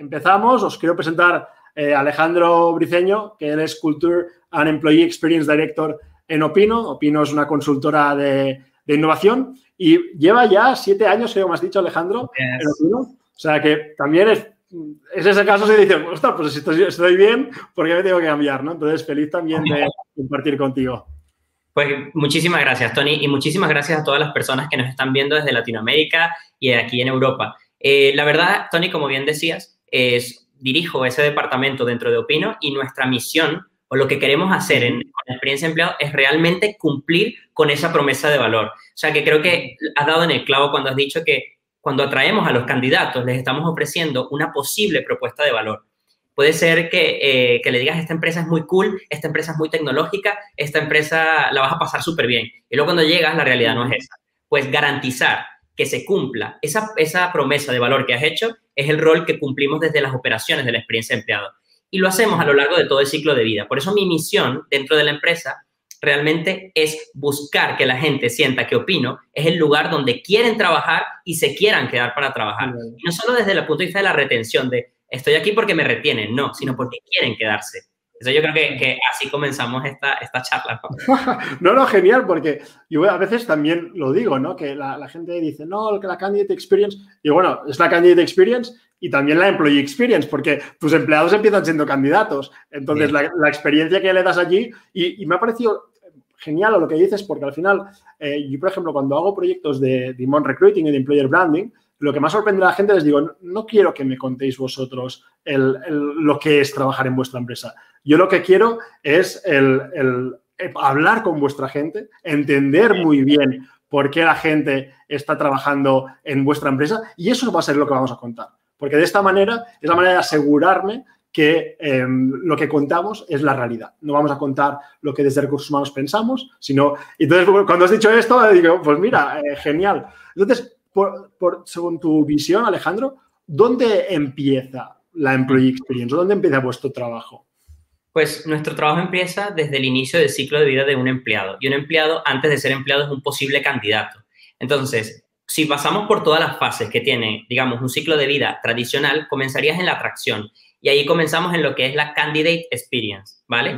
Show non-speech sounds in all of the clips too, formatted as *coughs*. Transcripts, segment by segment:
Empezamos, os quiero presentar eh, Alejandro Briceño, que él es Culture and Employee Experience Director en Opino. Opino es una consultora de, innovación y lleva ya siete años, creo me has dicho, Alejandro, en Opino. O sea que también es, es ese caso si dices, ostras, pues estoy, estoy bien, ¿por qué me tengo que cambiar? ¿no? Entonces, feliz también de *laughs* compartir contigo. Pues muchísimas gracias, Tony, y muchísimas gracias a todas las personas que nos están viendo desde Latinoamérica y aquí en Europa. Eh, la verdad, Tony, como bien decías, es, dirijo ese departamento dentro de Opino y nuestra misión o lo que queremos hacer en, la experiencia empleado es realmente cumplir con esa promesa de valor. O sea, que creo que has dado en el clavo cuando has dicho que cuando atraemos a los candidatos les estamos ofreciendo una posible propuesta de valor. Puede ser que, eh, que, le digas, esta empresa es muy cool, esta empresa es muy tecnológica, esta empresa la vas a pasar súper bien. Y luego cuando llegas, la realidad no es esa. Pues garantizar que se cumpla esa, esa promesa de valor que has hecho es el rol que cumplimos desde las operaciones de la experiencia de empleado. Y lo hacemos a lo largo de todo el ciclo de vida. Por eso mi misión dentro de la empresa realmente es buscar que la gente sienta que Opino es el lugar donde quieren trabajar y se quieran quedar para trabajar. Y no solo desde el punto de vista de la retención, de estoy aquí porque me retienen, no, sino porque quieren quedarse. Eso yo creo que, así comenzamos esta, esta charla. *laughs* ¿no? no, genial, porque yo a veces también lo digo, ¿no? Que la, gente dice, no, que la candidate experience, y bueno, es la candidate experience y también la employee experience, porque tus empleados empiezan siendo candidatos. Entonces, la, experiencia que le das allí, y, me ha parecido genial lo que dices, porque al final, eh, yo, por ejemplo, cuando hago proyectos de Demand Recruiting y de Employer Branding, lo que más sorprende a la gente les digo, no quiero que me contéis vosotros lo que es trabajar en vuestra empresa. Yo lo que quiero es el, hablar con vuestra gente, entender muy bien por qué la gente está trabajando en vuestra empresa y eso va a ser lo que vamos a contar. Porque de esta manera es la manera de asegurarme que em, lo que contamos es la realidad. No vamos a contar lo que desde recursos humanos pensamos, sino... Entonces, cuando has dicho esto, digo, pues mira, eh, genial. Entonces, por, según tu visión, Alejandro, ¿dónde empieza la employee experience? ¿Dónde empieza vuestro trabajo? Pues nuestro trabajo empieza desde el inicio del ciclo de vida de un empleado. Y un empleado, antes de ser empleado, es un posible candidato. Entonces, si pasamos por todas las fases que tiene, digamos, un ciclo de vida tradicional, comenzarías en la atracción. Y ahí comenzamos en lo que es la candidate experience, ¿vale?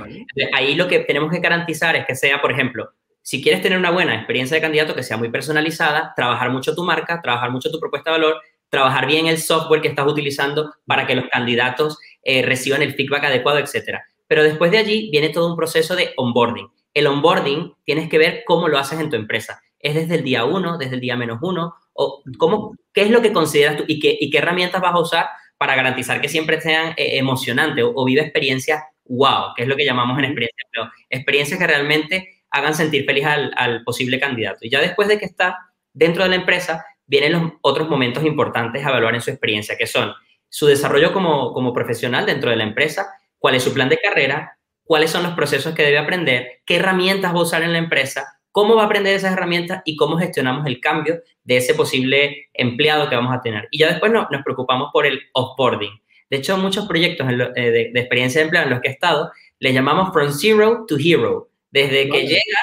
Ahí lo que tenemos que garantizar es que sea, por ejemplo, si quieres tener una buena experiencia de candidato que sea muy personalizada, trabajar mucho tu marca, trabajar mucho tu propuesta de valor, trabajar bien el software que estás utilizando para que los candidatos eh, reciban el feedback adecuado, etcétera. Pero después de allí viene todo un proceso de onboarding. El onboarding tienes que ver cómo lo haces en tu empresa. ¿Es desde el día uno, desde el día menos uno? ¿O cómo, qué es lo que consideras tú y qué, y qué herramientas vas a usar para garantizar que siempre sean eh, emocionantes o, vive experiencias wow, que es lo que llamamos en experiencia, experiencias que realmente hagan sentir feliz al, posible candidato. Y ya después de que está dentro de la empresa, vienen los otros momentos importantes a evaluar en su experiencia, que son su desarrollo como, como profesional dentro de la empresa, cuál es su plan de carrera, cuáles son los procesos que debe aprender, qué herramientas va a usar en la empresa, cómo va a aprender esas herramientas y cómo gestionamos el cambio de ese posible empleado que vamos a tener. Y ya después nos preocupamos por el offboarding. De hecho, muchos proyectos eh, de, de, experiencia de empleo en los que he estado, les llamamos from zero to hero. Desde que llega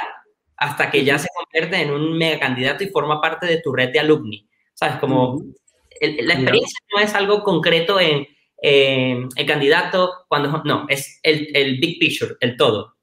hasta que ya se convierte en un mega candidato y forma parte de tu red de alumni. ¿Sabes? Como la experiencia no es algo concreto en el candidato, cuando no, es el, el, big picture, el todo.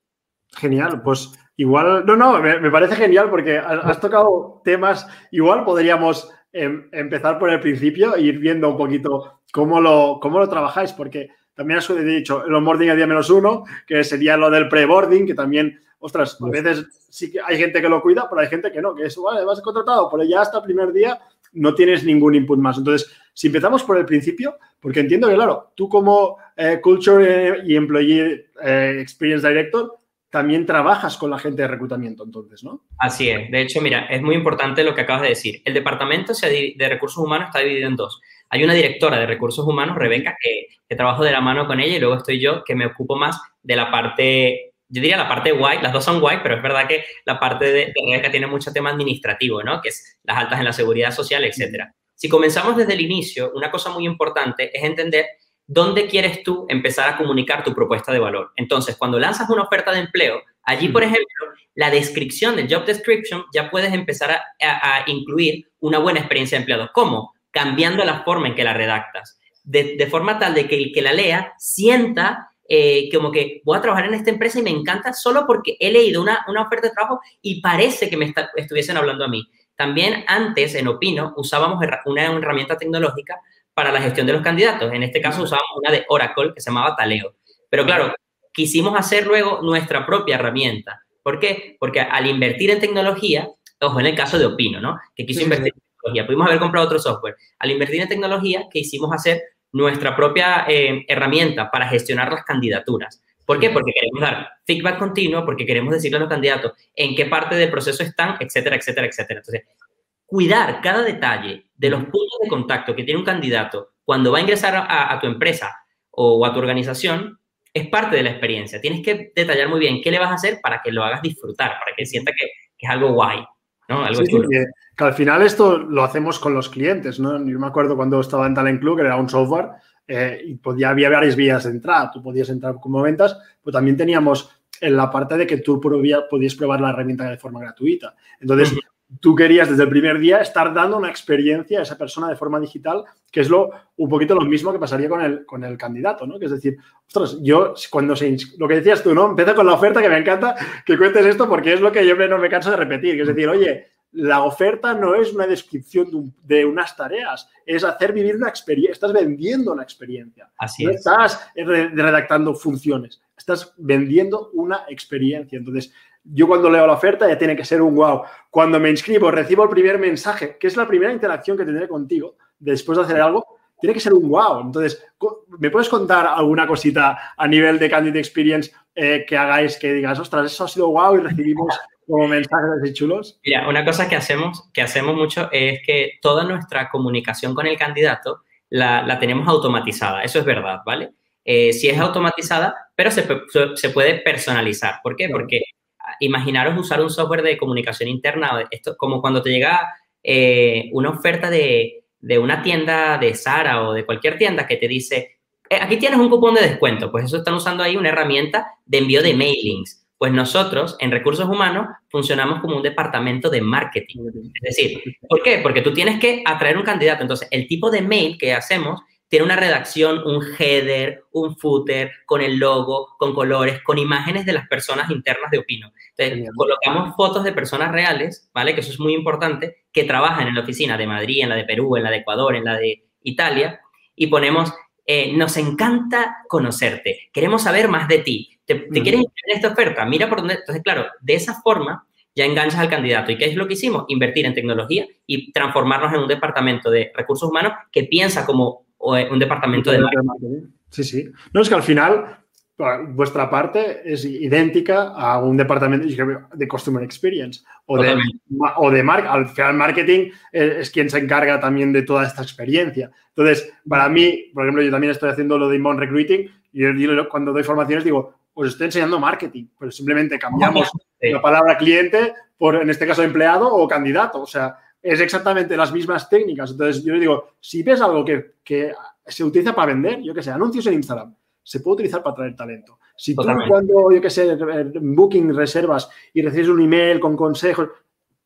Genial, pues igual, no, no, me, parece genial porque has tocado temas, igual podríamos em, empezar por el principio e ir viendo un poquito cómo lo, cómo lo trabajáis, porque también has dicho el onboarding a día menos uno, que sería lo del pre-boarding, que también ostras, a veces sí que hay gente que lo cuida, pero hay gente que no, que eso, vale, vas contratado, pero ya hasta el primer día no tienes ningún input más. Entonces, si empezamos por el principio, porque entiendo que, claro, tú como eh, Culture y Employee eh, Experience Director, también trabajas con la gente de reclutamiento, entonces, ¿no? Así es. De hecho, mira, es muy importante lo que acabas de decir. El departamento de recursos humanos está dividido en dos. hay una directora de recursos humanos, Rebeca, que, que trabajo de la mano con ella y luego estoy yo que me ocupo más de la parte yo diría la parte guay, las dos son guay, pero es verdad que la parte de, Rebeca tiene mucho tema administrativo, ¿no? Que es las altas en la seguridad social, etcétera. Si comenzamos desde el inicio, una cosa muy importante es entender dónde quieres tú empezar a comunicar tu propuesta de valor. Entonces, cuando lanzas una oferta de empleo, allí, por ejemplo, la descripción del job description ya puedes empezar a, incluir una buena experiencia de empleado. ¿Cómo? Cambiando la forma en que la redactas. De, de forma tal de que el que la lea sienta eh, como que voy a trabajar en esta empresa y me encanta solo porque he leído una, una oferta de trabajo y parece que me estuviesen hablando a mí. También antes, en Opino, usábamos una herramienta tecnológica para la gestión de los candidatos. En este caso usábamos una de Oracle que se llamaba Taleo. Pero claro, quisimos hacer luego nuestra propia herramienta. ¿Por qué? Porque al invertir en tecnología, ojo, en el caso de Opino, ¿no? Que quiso invertir en tecnología, pudimos haber comprado otro software. Al invertir en tecnología, que hicimos hacer nuestra propia eh, herramienta para gestionar las candidaturas. ¿Por qué? Porque queremos dar feedback continuo, porque queremos decirle a los candidatos en qué parte del proceso están, etcétera, etcétera, etcétera. Entonces, cuidar cada detalle de los puntos de contacto que tiene un candidato cuando va a ingresar a, tu empresa o a tu organización es parte de la experiencia. Tienes que detallar muy bien qué le vas a hacer para que lo hagas disfrutar, para que sienta que, es algo guay, ¿no? Algo chulo que al final esto lo hacemos con los clientes, ¿no? Yo me acuerdo cuando estaba en Talent Club, que era un software, eh, y podía, había varias vías de entrada. Tú podías entrar como ventas, pero también teníamos en la parte de que tú podías probar la herramienta de forma gratuita. Entonces, tú querías desde el primer día estar dando una experiencia a esa persona de forma digital, que es lo, un poquito lo mismo que pasaría con el, con el candidato, ¿no? Que es decir, ostras, yo cuando se... Lo que decías tú, ¿no? Empieza con la oferta, que me encanta que cuentes esto porque es lo que yo no me canso de repetir, que es decir, oye, la oferta no es una descripción de, unas tareas, es hacer vivir una experiencia, estás vendiendo una experiencia. Así no estás redactando funciones, estás vendiendo una experiencia. Entonces, yo cuando leo la oferta ya tiene que ser un wow. Cuando me inscribo, recibo el primer mensaje, que es la primera interacción que tendré contigo después de hacer algo, tiene que ser un wow. Entonces, ¿me puedes contar alguna cosita a nivel de Candidate Experience eh, que hagáis que digas, ostras, eso ha sido wow y recibimos como mensajes así chulos? Mira, una cosa que hacemos, que hacemos mucho es que toda nuestra comunicación con el candidato la, tenemos automatizada. Eso es verdad, ¿vale? Eh, sí es automatizada, pero se, se, puede personalizar. ¿Por qué? Porque imaginaros usar un software de comunicación interna, esto como cuando te llega eh, una oferta de, de, una tienda de Sara o de cualquier tienda que te dice, eh, aquí tienes un cupón de descuento, pues eso están usando ahí una herramienta de envío de mailings. Pues nosotros, en recursos humanos, funcionamos como un departamento de marketing. Es decir, ¿por qué? Porque tú tienes que atraer un candidato. Entonces, el tipo de mail que hacemos tiene una redacción, un header, un footer, con el logo, con colores, con imágenes de las personas internas de Opino. Entonces, colocamos fotos de personas reales, ¿vale? Que eso es muy importante, que trabajan en la oficina de Madrid, en la de Perú, en la de Ecuador, en la de Italia, y ponemos, eh, nos encanta conocerte, queremos saber más de ti, ¿Te, quieres inscribir en esta oferta? Mira por dónde. Entonces, claro, de esa forma ya enganchas al candidato. ¿Y qué es lo que hicimos? Invertir en tecnología y transformarnos en un departamento de recursos humanos que piensa como un departamento de marketing. Sí, sí. No, es que al final vuestra parte es idéntica a un departamento de Customer Experience o de, o de Al final, marketing es, quien se encarga también de toda esta experiencia. Entonces, para mí, por ejemplo, yo también estoy haciendo lo de inbound recruiting y yo, cuando doy formaciones digo, os estoy enseñando marketing, pero simplemente cambiamos la palabra cliente por, en este caso, empleado o candidato. O sea, es exactamente las mismas técnicas. Entonces, yo le digo, si ves algo que, que se utiliza para vender, yo qué sé, anuncios en Instagram, se puede utilizar para traer talento. Si tú cuando, yo qué sé, Booking reservas y recibes un email con consejos,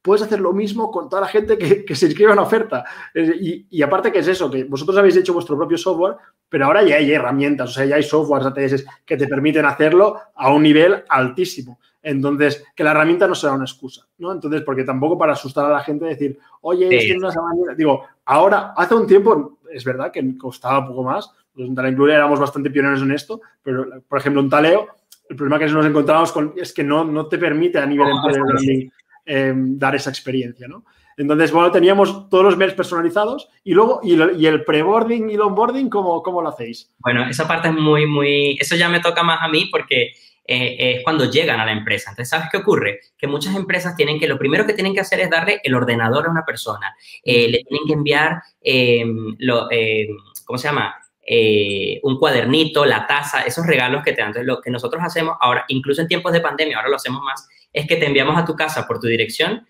puedes hacer lo mismo con toda la gente que, se inscribe a una oferta. Y, y, aparte que es eso, que vosotros habéis hecho vuestro propio software, pero ahora ya hay herramientas, o sea, ya hay softwares ATS que te permiten hacerlo a un nivel altísimo. Entonces, que la herramienta no sea una excusa, ¿no? Entonces, porque tampoco para asustar a la gente decir, oye, es que una semana... Digo, ahora, hace un tiempo, es verdad que costaba un poco más, los en Taleo éramos bastante pioneros en esto, pero, por ejemplo, en Taleo, el problema que nos encontramos con es que no, no te permite a nivel oh, eh, dar esa experiencia, ¿no? Entonces, bueno, teníamos todos los mails personalizados y luego, y, y el pre-boarding y el onboarding, ¿cómo, ¿cómo lo hacéis? Bueno, esa parte es muy, muy, eso ya me toca más a mí porque eh, es cuando llegan a la empresa. Entonces, ¿sabes qué ocurre? Que muchas empresas tienen que, lo primero que tienen que hacer es darle el ordenador a una persona. Eh, le tienen que enviar, eh, lo, ¿cómo se llama? un cuadernito, la taza, esos regalos que te dan. Entonces, lo que nosotros hacemos ahora, incluso en tiempos de pandemia, ahora lo hacemos más, es que te enviamos a tu casa por tu dirección,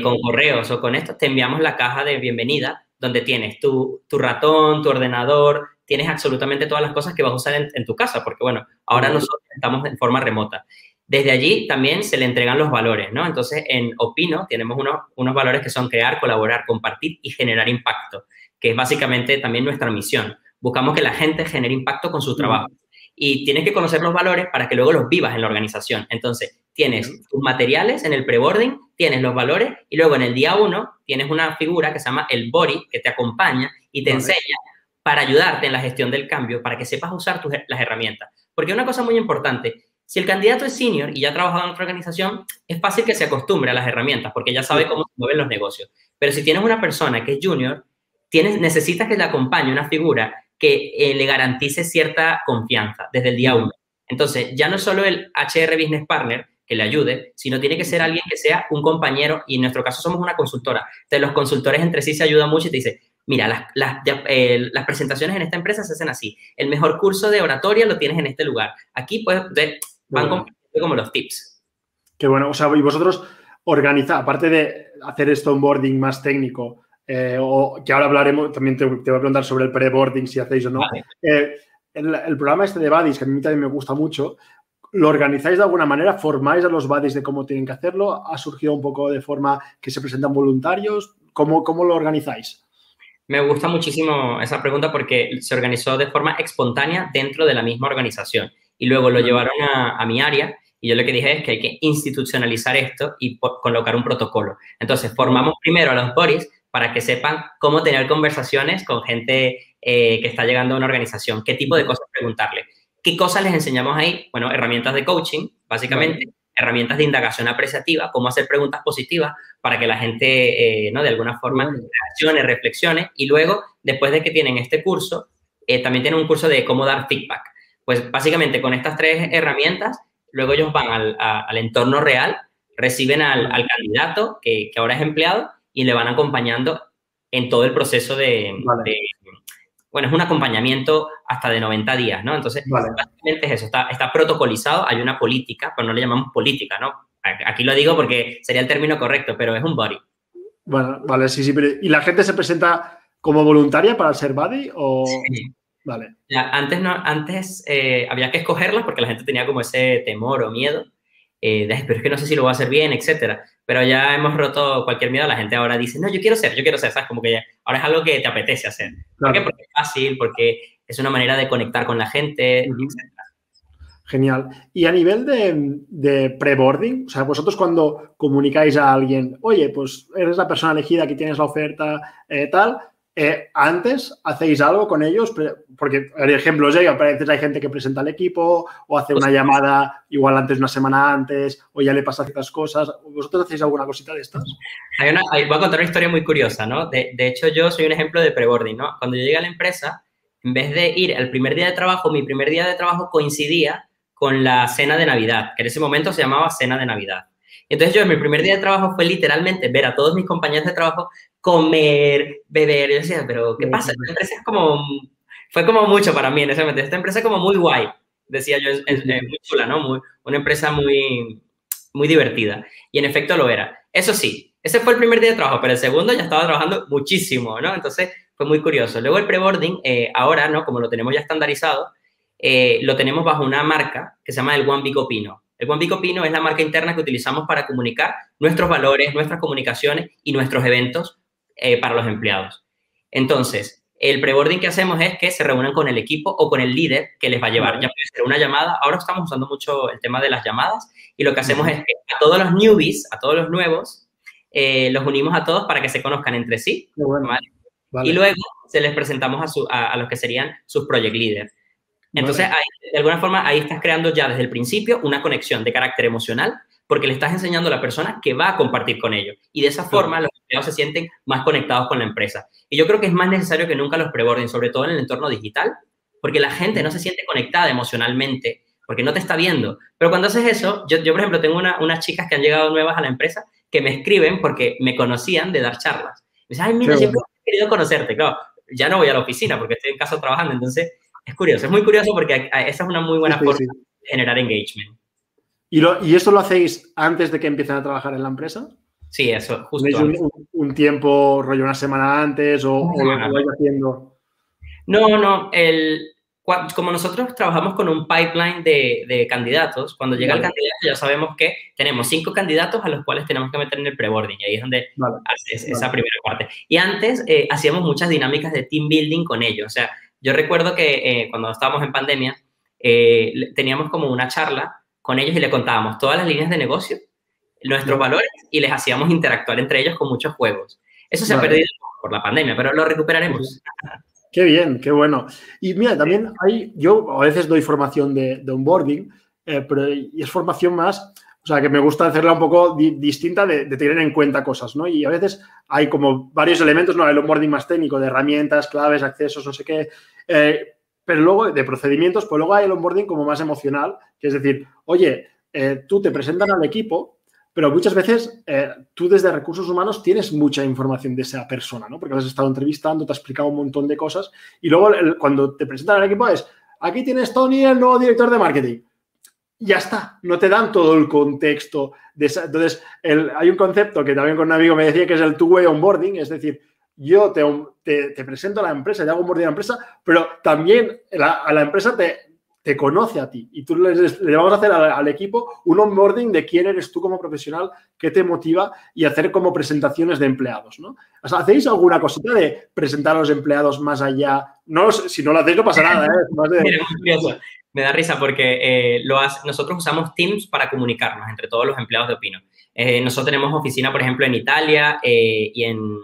con correos o con esto, te enviamos la caja de bienvenida donde tienes tu, tu ratón, tu ordenador, tienes absolutamente todas las cosas que vas a usar en, tu casa, porque bueno, ahora nosotros estamos en forma remota. Desde allí también se le entregan los valores, ¿no? Entonces, en Opino tenemos unos, unos valores que son crear, colaborar, compartir y generar impacto, que es básicamente también nuestra misión. Buscamos que la gente genere impacto con su trabajo. Y tienes que conocer los valores para que luego los vivas en la organización. Entonces, tienes tus materiales en el pre-boarding, tienes los valores y luego en el día uno tienes una figura que se llama el body, que te acompaña y te enseña para ayudarte en la gestión del cambio, para que sepas usar las herramientas. Porque una cosa muy importante, si el candidato es senior y ya ha trabajado en otra organización, es fácil que se acostumbre a las herramientas porque ya sabe cómo se mueven los negocios. Pero si tienes una persona que es junior, tienes, necesitas que le acompañe una figura que eh, le garantice cierta confianza desde el día uno. Entonces, ya no solo el HR Business Partner que le ayude, sino tiene que ser alguien que sea un compañero y en nuestro caso somos una consultora. Entonces, los consultores entre sí se ayudan mucho y te dicen, mira, las, las, eh, las, presentaciones en esta empresa se hacen así. El mejor curso de oratoria lo tienes en este lugar. Aquí pues van como los tips. Qué bueno. O sea, y vosotros organiza, aparte de hacer esto onboarding más técnico, eh, o que ahora hablaremos, también te, voy a preguntar sobre el pre-boarding, si hacéis o no. Eh, el, programa este de Buddies, que a mí también me gusta mucho, ¿lo organizáis de alguna manera? ¿Formáis a los Buddies de cómo tienen que hacerlo? ¿Ha surgido un poco de forma que se presentan voluntarios? ¿Cómo, cómo lo organizáis? Me gusta muchísimo esa pregunta porque se organizó de forma espontánea dentro de la misma organización y luego lo llevaron a, mi área y yo lo que dije es que hay que institucionalizar esto y colocar un protocolo. Entonces, formamos primero a los boris para que sepan cómo tener conversaciones con gente eh, que está llegando a una organización, qué tipo de cosas preguntarle. ¿Qué cosas les enseñamos ahí? Bueno, herramientas de coaching, básicamente, herramientas de indagación apreciativa, cómo hacer preguntas positivas para que la gente, eh, ¿no? De alguna forma, reaccione, reflexione. Y luego, después de que tienen este curso, eh, también tienen un curso de cómo dar feedback. Pues básicamente con estas tres herramientas, luego ellos van al, al entorno real, reciben al, al candidato, que, que, ahora es empleado, y le van acompañando en todo el proceso de, de bueno, es un acompañamiento hasta de 90 días, ¿no? Entonces, básicamente es eso, está, está protocolizado, hay una política, pero no le llamamos política, ¿no? Aquí lo digo porque sería el término correcto, pero es un body. Bueno, vale, sí, sí, pero ¿y la gente se presenta como voluntaria para ser body o...? Sí. Vale. antes no, antes eh, había que escogerla porque la gente tenía como ese temor o miedo, eh, pero es que no sé si lo voy a hacer bien, etcétera. Pero ya hemos roto cualquier miedo, la gente ahora dice, no, yo quiero ser, yo quiero ser, ¿sabes? Como que ahora es algo que te apetece hacer. ¿Por qué? Porque es fácil, porque es una manera de conectar con la gente, Genial. Y a nivel de, de pre-boarding, o sea, vosotros cuando comunicáis a alguien, oye, pues eres la persona elegida, que tienes la oferta, eh, tal, eh, antes hacéis algo con ellos, porque el ejemplo es a veces hay gente que presenta al equipo o hace una llamada igual antes, una semana antes, o ya le pasa ciertas cosas. ¿Vosotros hacéis alguna cosita de estas? Hay una, voy a contar una historia muy curiosa, ¿no? De, de hecho, yo soy un ejemplo de pre-boarding, ¿no? Cuando yo llegué a la empresa, en vez de ir el primer día de trabajo, mi primer día de trabajo coincidía con la cena de Navidad, que en ese momento se llamaba cena de Navidad. Entonces yo en mi primer día de trabajo fue literalmente ver a todos mis compañeros de trabajo comer, beber. Yo decía, pero ¿qué pasa? Esta empresa es como, fue como mucho para mí en ese momento. Esta empresa es como muy guay, decía yo, es, muy chula, ¿no? Muy, una empresa muy, muy divertida. Y en efecto lo era. Eso sí, ese fue el primer día de trabajo, pero el segundo ya estaba trabajando muchísimo, ¿no? Entonces fue muy curioso. Luego el pre-boarding, eh, ahora, ¿no? Como lo tenemos ya estandarizado, eh, lo tenemos bajo una marca que se llama el One Big Opino. El One Big Opino es la marca interna que utilizamos para comunicar nuestros valores, nuestras comunicaciones y nuestros eventos eh, para los empleados. Entonces, el preboarding que hacemos es que se reúnan con el equipo o con el líder que les va a llevar. Ya puede ser una llamada. Ahora estamos usando mucho el tema de las llamadas y lo que hacemos es que a todos los newbies, a todos los nuevos, eh, los unimos a todos para que se conozcan entre sí. Y luego se les presentamos a, a, los que serían sus project leaders. Entonces, de alguna forma, ahí estás creando ya desde el principio una conexión de carácter emocional porque le estás enseñando a la persona que va a compartir con ellos. Y de esa forma los empleados se sienten más conectados con la empresa. Y yo creo que es más necesario que nunca los preborden, sobre todo en el entorno digital, porque la gente no se siente conectada emocionalmente, porque no te está viendo. Pero cuando haces eso, yo, yo por ejemplo, tengo unas chicas que han llegado nuevas a la empresa que me escriben porque me conocían de dar charlas. Me dicen, ay, mira, siempre he querido conocerte. Claro, ya no voy a la oficina porque estoy en casa trabajando, entonces es curioso, es muy curioso porque esa es una muy buena forma de generar engagement. ¿Y, lo, ¿Y esto lo hacéis antes de que empiecen a trabajar en la empresa? Sí, eso, justo. Un, un, tiempo, rollo una semana antes o, o lo vais haciendo? No, no, el, como nosotros trabajamos con un pipeline de, de candidatos, cuando llega el candidato ya sabemos que tenemos cinco candidatos a los cuales tenemos que meter en el preboarding y ahí es donde haces esa primera parte. Y antes eh, hacíamos muchas dinámicas de team building con ellos. O sea, yo recuerdo que eh, cuando estábamos en pandemia eh, teníamos como una charla con ellos y le contábamos todas las líneas de negocio, nuestros valores y les hacíamos interactuar entre ellos con muchos juegos. Eso se ha perdido por la pandemia, pero lo recuperaremos. Qué bien, qué bueno. Y mira, también hay, yo a veces doy formación de, de onboarding, eh, pero y es formación más, o sea, que me gusta hacerla un poco distinta de, tener en cuenta cosas, ¿no? Y a veces hay como varios elementos, ¿no? El onboarding más técnico, de herramientas, claves, accesos, no sé qué. Eh, pero luego de procedimientos, pues luego hay el onboarding como más emocional, que es decir, oye, eh, tú te presentan al equipo, pero muchas veces eh, tú desde recursos humanos tienes mucha información de esa persona, ¿no? Porque has estado entrevistando, te ha explicado un montón de cosas y luego cuando te presentan al equipo es, aquí tienes Tony, el nuevo director de marketing. Ya está, no te dan todo el contexto. De entonces, hay un concepto que también con un amigo me decía que es el two-way onboarding, es decir, yo te, te, presento a la empresa, te hago un a la empresa, pero también a la empresa te, te conoce a ti y tú le, vamos a hacer al, equipo un onboarding de quién eres tú como profesional, qué te motiva y hacer como presentaciones de empleados, ¿no? ¿Hacéis alguna cosita de presentar a los empleados más allá? No, si no lo hacéis no pasa nada, ¿eh? Me da risa porque eh, lo nosotros usamos Teams para comunicarnos entre todos los empleados de Opino. Eh, nosotros tenemos oficina, por ejemplo, en Italia y en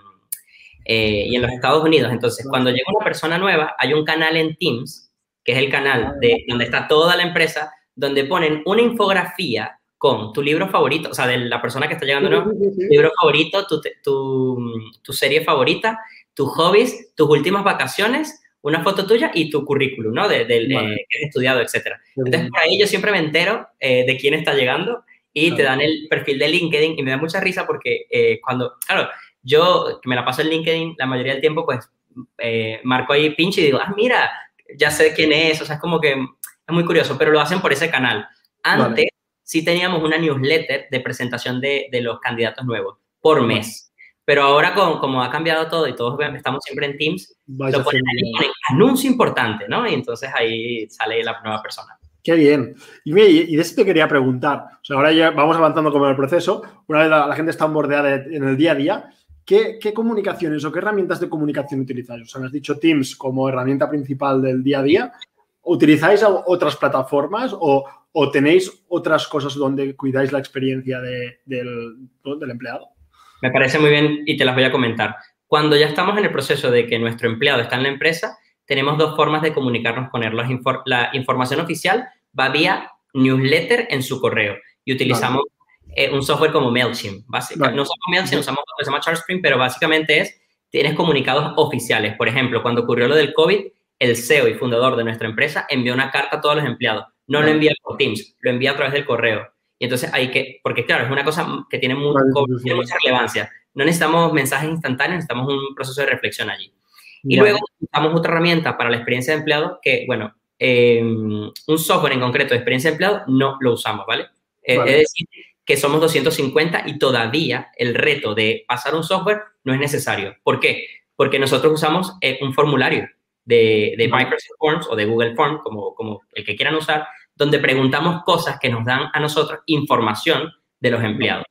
eh, y en los Estados Unidos. Entonces, cuando llega una persona nueva, hay un canal en Teams, que es el canal de donde está toda la empresa, donde ponen una infografía con tu libro favorito, o sea, de la persona que está llegando, ¿no? libro favorito, tu, tu, tu, serie favorita, tus hobbies, tus últimas vacaciones, una foto tuya y tu currículum, ¿no? De, del eh, que has estudiado, etcétera. Entonces, por ahí yo siempre me entero eh, de quién está llegando y te dan el perfil de LinkedIn y me da mucha risa porque cuando, claro, yo, que me la paso en LinkedIn la mayoría del tiempo, pues eh, marco ahí pinche y digo, ah, mira, ya sé quién es, o sea, es como que es muy curioso, pero lo hacen por ese canal. Antes sí teníamos una newsletter de presentación de, de los candidatos nuevos por mes. Pero ahora, con, como ha cambiado todo y todos estamos siempre en Teams, lo ponen ahí, anuncio importante, ¿no? Y entonces ahí sale la nueva persona. Qué bien. Y, y de eso te quería preguntar. O sea, ahora ya vamos avanzando con el proceso. Una vez la, la gente está bordeada en el día a día, ¿Qué, comunicaciones o qué herramientas de comunicación utilizáis? O sea, has dicho Teams como herramienta principal del día a día. ¿Utilizáis otras plataformas o, tenéis otras cosas donde cuidáis la experiencia del, empleado? Me parece muy bien y te las voy a comentar. Cuando ya estamos en el proceso de que nuestro empleado está en la empresa, tenemos dos formas de comunicarnos con él. La, información oficial va vía newsletter en su correo y utilizamos eh, un software como MailChimp. Básicamente, No usamos MailChimp, usamos otro que se llama ChartSpring, pero básicamente es, tienes comunicados oficiales. Por ejemplo, cuando ocurrió lo del COVID, el CEO y fundador de nuestra empresa envió una carta a todos los empleados. No lo envía por Teams, lo envía a través del correo. Y entonces hay que, porque claro, es una cosa que tiene, mucha relevancia. No necesitamos mensajes instantáneos, necesitamos un proceso de reflexión allí. Y luego usamos otra herramienta para la experiencia de empleado que, bueno, eh, un software en concreto de experiencia de empleado no lo usamos, ¿vale? Eh, es decir, que somos 250 y todavía el reto de pasar un software no es necesario. ¿Por qué? Porque nosotros usamos eh, un formulario de, Microsoft Forms o de Google Forms, como, como el que quieran usar, donde preguntamos cosas que nos dan a nosotros información de los empleados.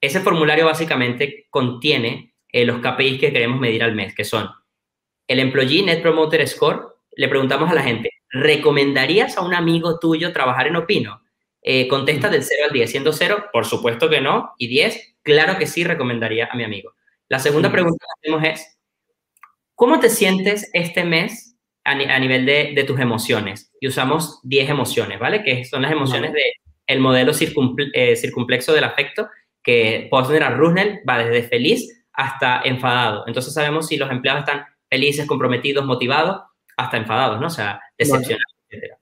Ese formulario básicamente contiene eh, los KPIs que queremos medir al mes, que son el Employee Net Promoter Score. Le preguntamos a la gente, ¿recomendarías a un amigo tuyo trabajar en Opino? Eh, contesta del 0 al 10, siendo 0, por supuesto que no, y 10, claro que sí recomendaría a mi amigo. La segunda pregunta que hacemos es, ¿cómo te sientes este mes a, nivel de, tus emociones? Y usamos 10 emociones, ¿vale? Que son las emociones de el modelo eh, circunplexo del afecto, que podemos tener a Rusnell, va desde feliz hasta enfadado. Entonces sabemos si los empleados están felices, comprometidos, motivados, hasta enfadados, ¿no? O sea, decepcionados, etc.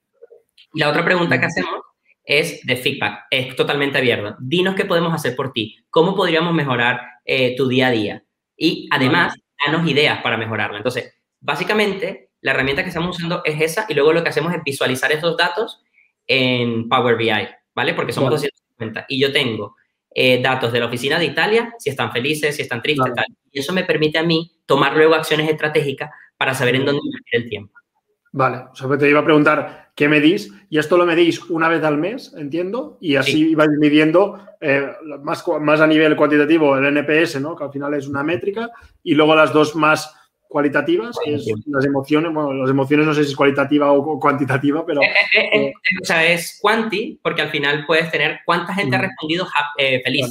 Y la otra pregunta que hacemos es de feedback, es totalmente abierto. Dinos qué podemos hacer por ti, cómo podríamos mejorar eh, tu día a día. Y además, danos ideas para mejorarlo. Entonces, básicamente, la herramienta que estamos usando es esa y luego lo que hacemos es visualizar esos datos en Power BI, ¿vale? Porque somos 250 y yo tengo eh, datos de la oficina de Italia, si están felices, si están tristes, tal. Y eso me permite a mí tomar luego acciones estratégicas para saber en dónde invertir el tiempo. Vale, o sea, te iba a preguntar qué medís y esto lo medís una vez al mes, entiendo, y así vais midiendo eh, más, más a nivel cuantitativo el NPS, ¿no? que al final es una métrica, y luego las dos más cualitativas, que es las emociones, bueno, las emociones no sé si es cualitativa o cuantitativa, pero... *laughs* Eh, eh, o sea, es cuanti, porque al final puedes tener cuánta gente ha respondido feliz.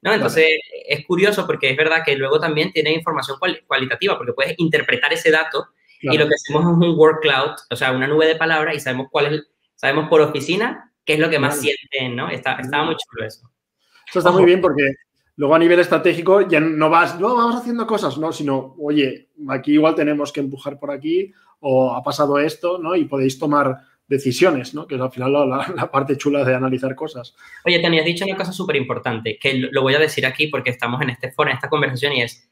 ¿no? Entonces, es curioso porque es verdad que luego también tiene información cualitativa, porque puedes interpretar ese dato y lo que hacemos es un word cloud, o sea, una nube de palabras y sabemos cuál es, sabemos por oficina qué es lo que más sienten, ¿no? Está, muy chulo eso. Eso está muy bien porque luego a nivel estratégico ya no vas, no, vamos haciendo cosas, ¿no? Sino, oye, aquí igual tenemos que empujar por aquí o ha pasado esto, ¿no? Y podéis tomar decisiones, ¿no? Que es al final la, parte chula de analizar cosas. Oye, Tania, has dicho una cosa súper importante, que lo voy a decir aquí porque estamos en este foro, en esta conversación, y es,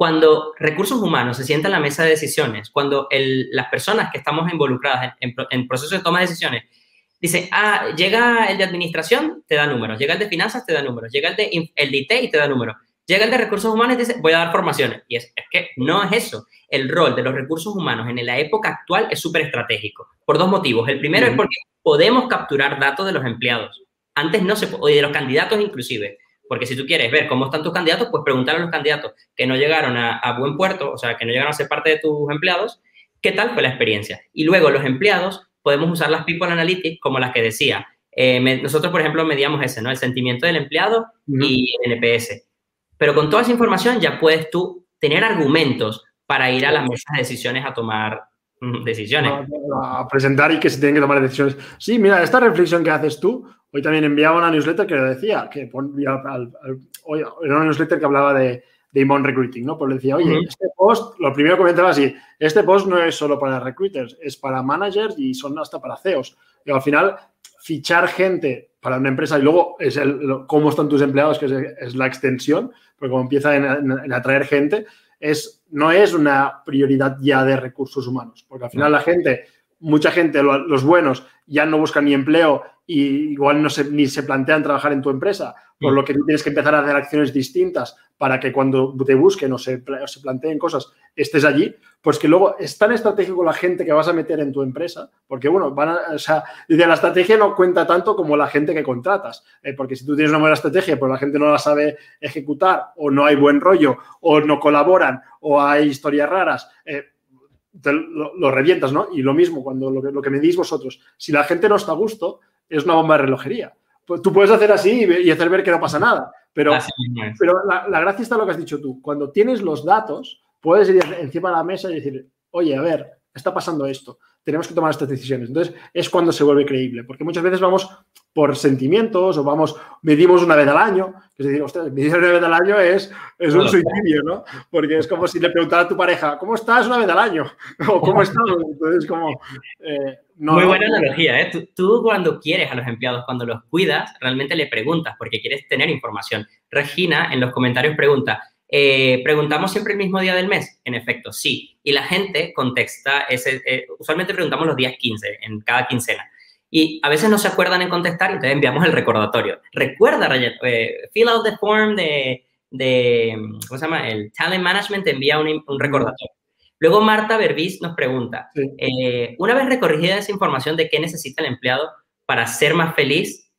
cuando recursos humanos se sientan en la mesa de decisiones, cuando las personas que estamos involucradas en, en, procesos de toma de decisiones, dicen, ah, llega el de administración, te da números, llega el de finanzas, te da números, llega el de, el de IT y te da números, llega el de recursos humanos y dice, voy a dar formaciones. Y es, es que no es eso. El rol de los recursos humanos en la época actual es súper estratégico, por dos motivos. El primero es porque podemos capturar datos de los empleados. Antes no se podía, de los candidatos inclusive. Porque si tú quieres ver cómo están tus candidatos, pues preguntar a los candidatos que no llegaron a, buen puerto, o sea, que no llegaron a ser parte de tus empleados, qué tal fue la experiencia. Y luego los empleados podemos usar las People Analytics como las que decía. Eh, nosotros, por ejemplo, medíamos ese, ¿no? El sentimiento del empleado y el NPS. Pero con toda esa información ya puedes tú tener argumentos para ir a las mesas de decisiones a tomar mm, decisiones. A, presentar y que se tienen que tomar decisiones. Sí, mira, esta reflexión que haces tú, Hoy también enviaba una newsletter que decía, que hoy, era una newsletter que hablaba de, de recruiting, ¿no? Pues le decía, oye, este post, lo primero comentaba así, este post no es solo para recruiters, es para managers y son hasta para CEOs. Y al final, fichar gente para una empresa y luego es el, cómo están tus empleados, que es, la extensión, porque como empieza en, atraer gente, es, no es una prioridad ya de recursos humanos, porque al final la gente, mucha gente, los buenos, ya no buscan ni empleo y igual no se, ni se plantean trabajar en tu empresa, por mm. lo que tienes que empezar a hacer acciones distintas para que cuando te busquen o se, se planteen cosas estés allí, pues que luego es tan estratégico la gente que vas a meter en tu empresa, porque bueno, van a, o sea, la estrategia no cuenta tanto como la gente que contratas, eh, porque si tú tienes una buena estrategia, pero la gente no la sabe ejecutar, o no hay buen rollo, o no colaboran, o hay historias raras, eh, lo, revientas, ¿no? Y lo mismo cuando lo, lo que me decís vosotros, si la gente no está a gusto, es una bomba de relojería. Pues tú puedes hacer así y hacer ver que no pasa nada, pero, pero la, gracia está en lo que has dicho tú. Cuando tienes los datos, puedes ir encima de la mesa y decir, oye, a ver, está pasando esto, tenemos que tomar estas decisiones. Entonces, es cuando se vuelve creíble, porque muchas veces vamos por sentimientos o vamos, medimos una vez al año. Es decir, usted, medir una vez al año es, es un suicidio, ¿no? Porque es como si le preguntara a tu pareja, ¿cómo estás una vez al año? *laughs* O ¿cómo estás? Entonces, como... Eh, Muy buena analogía, ¿eh? Tú, tú, cuando quieres a los empleados, cuando los cuidas, realmente le preguntas porque quieres tener información. Regina en los comentarios pregunta, eh, ¿preguntamos siempre el mismo día del mes? En efecto, sí. Y la gente contesta, ese, eh, usualmente preguntamos los días 15, en cada quincena. Y a veces no se acuerdan en contestar, entonces enviamos el recordatorio. Recuerda, eh, fill out the form de, de, ¿cómo se llama? El Talent Management te envía un, un recordatorio. Luego Marta Berbis nos pregunta, eh, una vez recorrigida esa información de qué necesita el empleado para ser más feliz,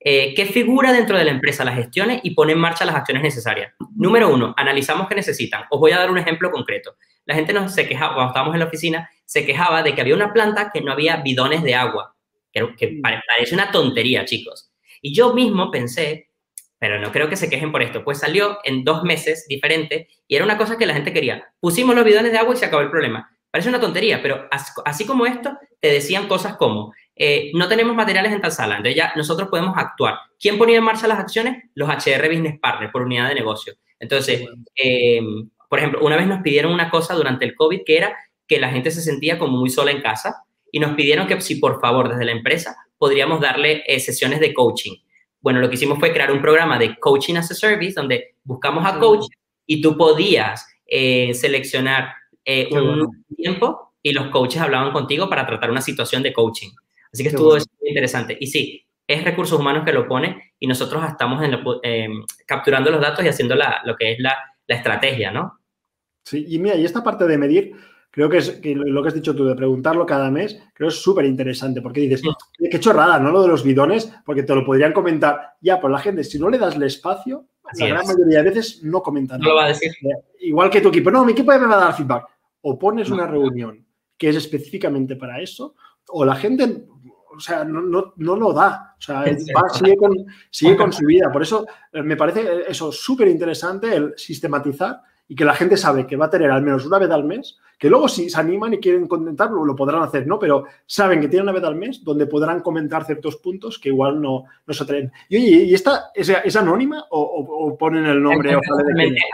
eh, ¿qué figura dentro de la empresa las gestione y pone en marcha las acciones necesarias? Número uno, analizamos qué necesitan. Os voy a dar un ejemplo concreto. La gente nos se quejaba, cuando estábamos en la oficina, se quejaba de que había una planta que no había bidones de agua que, parece una tontería, chicos. Y yo mismo pensé, pero no creo que se quejen por esto, pues salió en dos meses diferente y era una cosa que la gente quería. Pusimos los bidones de agua y se acabó el problema. Parece una tontería, pero así como esto, te decían cosas como, eh, no tenemos materiales en tal sala, entonces ya nosotros podemos actuar. ¿Quién ponía en marcha las acciones? Los HR Business Partners por unidad de negocio. Entonces, eh, por ejemplo, una vez nos pidieron una cosa durante el COVID que era que la gente se sentía como muy sola en casa y nos pidieron que si por favor desde la empresa podríamos darle eh, sesiones de coaching. Bueno, lo que hicimos fue crear un programa de coaching as a service donde buscamos a coach y tú podías seleccionar un tiempo y los coaches hablaban contigo para tratar una situación de coaching. Así que estuvo interesante. Y sí, es recursos humanos que lo pone y nosotros estamos eh, capturando los datos y haciendo lo que es la, estrategia, ¿no? Sí, y mira, y esta parte de medir, creo que es lo que has dicho tú, de preguntarlo cada mes, creo que es súper interesante, porque dices, qué chorrada, ¿no? Lo de los bidones, porque te lo podrían comentar. Ya, pues la gente, si no le das el espacio, la gran mayoría de veces no comentan. No lo va a decir. Igual que tu equipo, no, mi equipo me va a dar feedback. O pones una reunión que es específicamente para eso, o la gente o sea, no, no, no lo da. O sea, *laughs* sigue, con, sigue con su vida. Por eso eh, me parece eso súper interesante el sistematizar y que la gente sabe que va a tener al menos una vez al mes, que luego si se animan y quieren comentarlo, lo podrán hacer, ¿no? Pero saben que tienen una vez al mes donde podrán comentar ciertos puntos que igual no, no se atreven. Y oye, ¿y esta es, anónima o, ponen el nombre? Es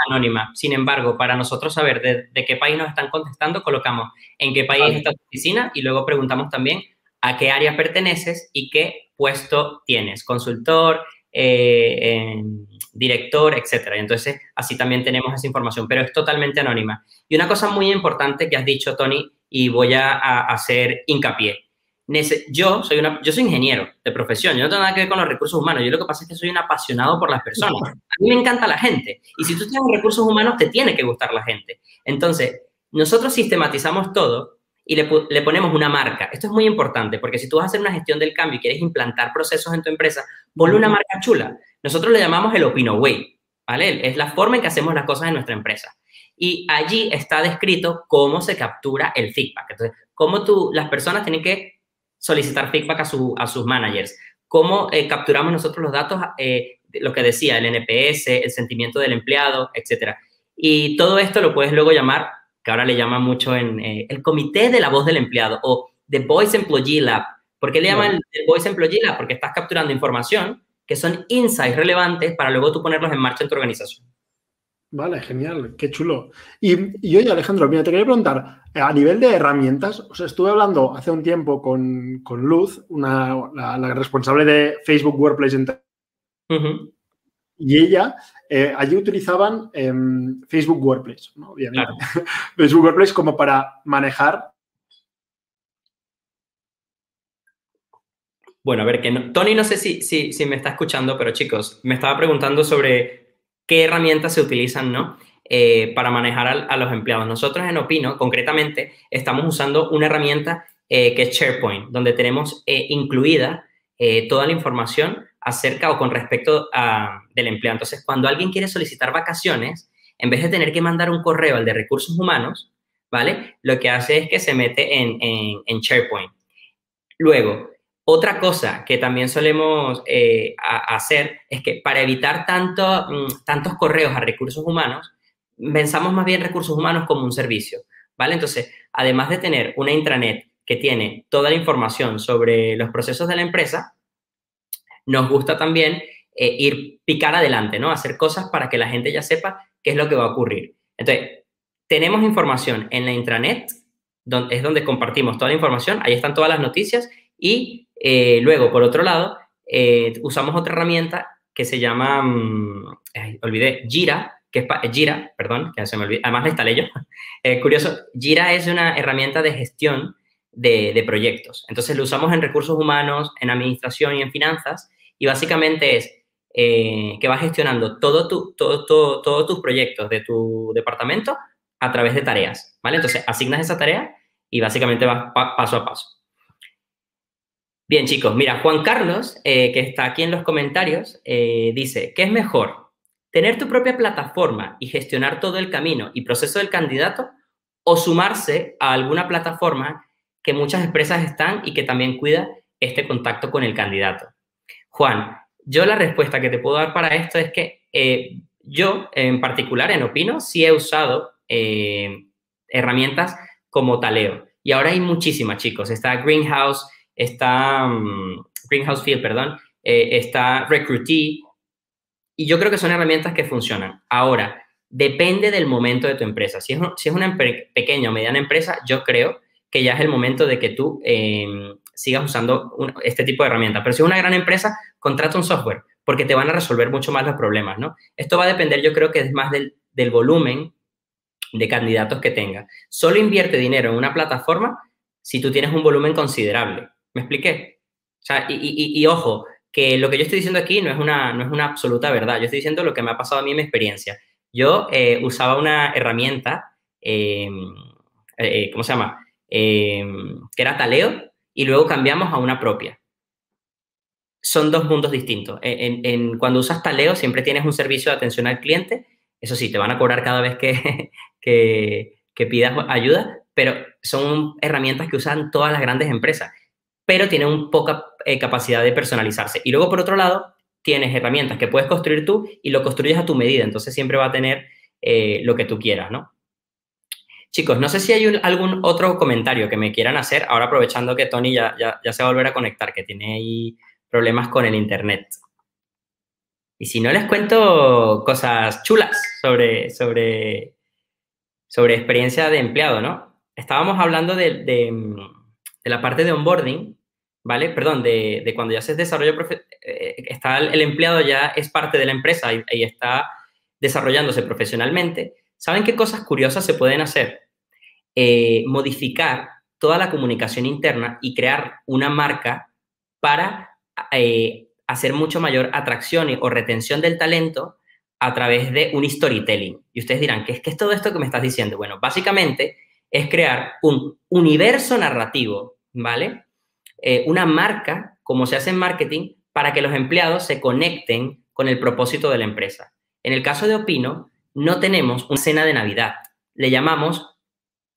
anónima. Sin embargo, para nosotros saber de, de, qué país nos están contestando, colocamos en qué país está tu oficina y luego preguntamos también a qué área perteneces y qué puesto tienes, consultor, eh, director, etcétera. Entonces, así también tenemos esa información, pero es totalmente anónima. Y una cosa muy importante que has dicho, Tony, y voy a, hacer hincapié. Yo soy, una, yo soy ingeniero de profesión, yo no tengo nada que ver con los recursos humanos, yo lo que pasa es que soy un apasionado por las personas. A mí me encanta la gente, y si tú tienes recursos humanos, te tiene que gustar la gente. Entonces, nosotros sistematizamos todo y le, ponemos una marca. Esto es muy importante porque si tú vas a hacer una gestión del cambio y quieres implantar procesos en tu empresa, ponle una marca chula. Nosotros le llamamos el Opino Way, ¿vale? Es la forma en que hacemos las cosas en nuestra empresa. Y allí está descrito cómo se captura el feedback. Entonces, cómo tú, las personas tienen que solicitar feedback a, a sus managers, cómo eh, capturamos nosotros los datos, eh, lo que decía, el NPS, el sentimiento del empleado, etc. Y todo esto lo puedes luego llamar que ahora le llaman mucho en eh, el comité de la voz del empleado o The Voice Employee Lab. ¿Por qué le llaman el Voice Employee Lab? Porque estás capturando información que son insights relevantes para luego tú ponerlos en marcha en tu organización. Vale, genial, qué chulo. Y, y oye, Alejandro, mira, te quería preguntar, a nivel de herramientas, o sea, estuve hablando hace un tiempo con, Luz, una, la, responsable de Facebook Workplace y ella, eh, allí utilizaban em, Facebook Workplace, ¿no? obviamente. *laughs* Facebook Workplace como para manejar. Bueno, a ver, que Tony no sé si, si, si, me está escuchando, pero chicos, me estaba preguntando sobre qué herramientas se utilizan, ¿no? Eh, para manejar a, los empleados. Nosotros en Opino, concretamente, estamos usando una herramienta eh, que es SharePoint, donde tenemos incluida toda la información acerca o con respecto a, del empleado. Entonces, cuando alguien quiere solicitar vacaciones, en vez de tener que mandar un correo al de recursos humanos, ¿vale? Lo que hace es que se mete en, en, SharePoint. Luego, otra cosa que también solemos eh, hacer es que para evitar tanto, mm, tantos correos a recursos humanos, pensamos más bien recursos humanos como un servicio, ¿vale? Entonces, además de tener una intranet que tiene toda la información sobre los procesos de la empresa, nos gusta también eh, ir picar adelante, ¿no? Hacer cosas para que la gente ya sepa qué es lo que va a ocurrir. Entonces, tenemos información en la intranet, donde, es donde compartimos toda la información, ahí están todas las noticias y eh, luego, por otro lado, eh, usamos otra herramienta que se llama, mm, olvidé, Gira, que es Gira, perdón, que se me olvidó, además la instalé yo. *laughs* curioso, Gira es una herramienta de gestión de, proyectos. Entonces lo usamos en recursos humanos, en administración y en finanzas y básicamente es eh, que vas gestionando todo tu, todo, todos tus proyectos de tu departamento a través de tareas, ¿vale? Entonces, asignas esa tarea y básicamente vas paso a paso. Bien, chicos, mira, Juan Carlos, eh, que está aquí en los comentarios, eh, dice, ¿qué es mejor? ¿Tener tu propia plataforma y gestionar todo el camino y proceso del candidato o sumarse a alguna plataforma que muchas empresas están y que también cuida este contacto con el candidato? Juan, yo la respuesta que te puedo dar para esto es que eh, yo, en particular, en Opino, sí he usado herramientas como Taleo. Y ahora hay muchísimas, chicos. Está Greenhouse, está mm, Greenhouse Field, perdón, eh, está Recruitee, y yo creo que son herramientas que funcionan. Ahora, depende del momento de tu empresa. Si es, si es una pequeña o mediana empresa, yo creo que ya es el momento de que tú em, sigas usando este tipo de herramientas. Pero si es una gran empresa, contrata un software, porque te van a resolver mucho más los problemas, ¿no? Esto va a depender, yo creo que es más del, del volumen de candidatos que tenga. Solo invierte dinero en una plataforma si tú tienes un volumen considerable. ¿Me expliqué? O sea, y, ojo, que lo que yo estoy diciendo aquí no es, una, no es una absoluta verdad. Yo estoy diciendo lo que me ha pasado a mí en mi experiencia. Yo eh, usaba una herramienta, em, eh, ¿cómo se llama? Em, que era Taleo, y luego cambiamos a una propia. Son dos mundos distintos. Cuando usas Taleo siempre tienes un servicio de atención al cliente. Eso sí, te van a cobrar cada vez que, *laughs* que pidas ayuda, pero son herramientas que usan todas las grandes empresas, pero tienen poca eh, capacidad de personalizarse. Y luego, por otro lado, tienes herramientas que puedes construir tú y lo construyes a tu medida, entonces siempre va a tener eh, lo que tú quieras, ¿no? Chicos, no sé si hay algún otro comentario que me quieran hacer, ahora aprovechando que Tony ya, ya, se va a volver a conectar, que tiene ahí problemas con el Internet. Y si no, les cuento cosas chulas sobre, sobre, sobre experiencia de empleado, ¿no? estábamos hablando de, la parte de onboarding, ¿vale? Perdón, de, cuando ya se desarrollo, eh, está el, empleado ya es parte de la empresa y, está desarrollándose profesionalmente. ¿Saben qué cosas curiosas se pueden hacer? Eh, modificar toda la comunicación interna y crear una marca para eh, hacer mucho mayor atracción o retención del talento a través de un storytelling. Y ustedes dirán, ¿qué es, qué es todo esto que me estás diciendo? Bueno, básicamente es crear un universo narrativo, ¿vale? Eh, una marca, como se hace en marketing, para que los empleados se conecten con el propósito de la empresa. En el caso de Opino, no tenemos una cena de Navidad. Le llamamos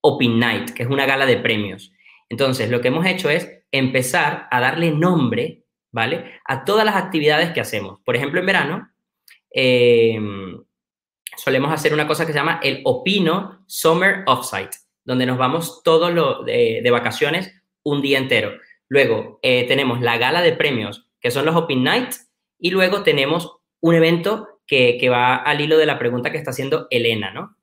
Opin Night, que es una gala de premios. Entonces, lo que hemos hecho es empezar a darle nombre, ¿vale? A todas las actividades que hacemos. Por ejemplo, en verano, eh, solemos hacer una cosa que se llama el Opino Summer Offsite donde nos vamos todos lo de, vacaciones un día entero. Luego eh, tenemos la gala de premios, que son los Open Nights, y luego tenemos un evento que, va al hilo de la pregunta que está haciendo Elena, ¿no?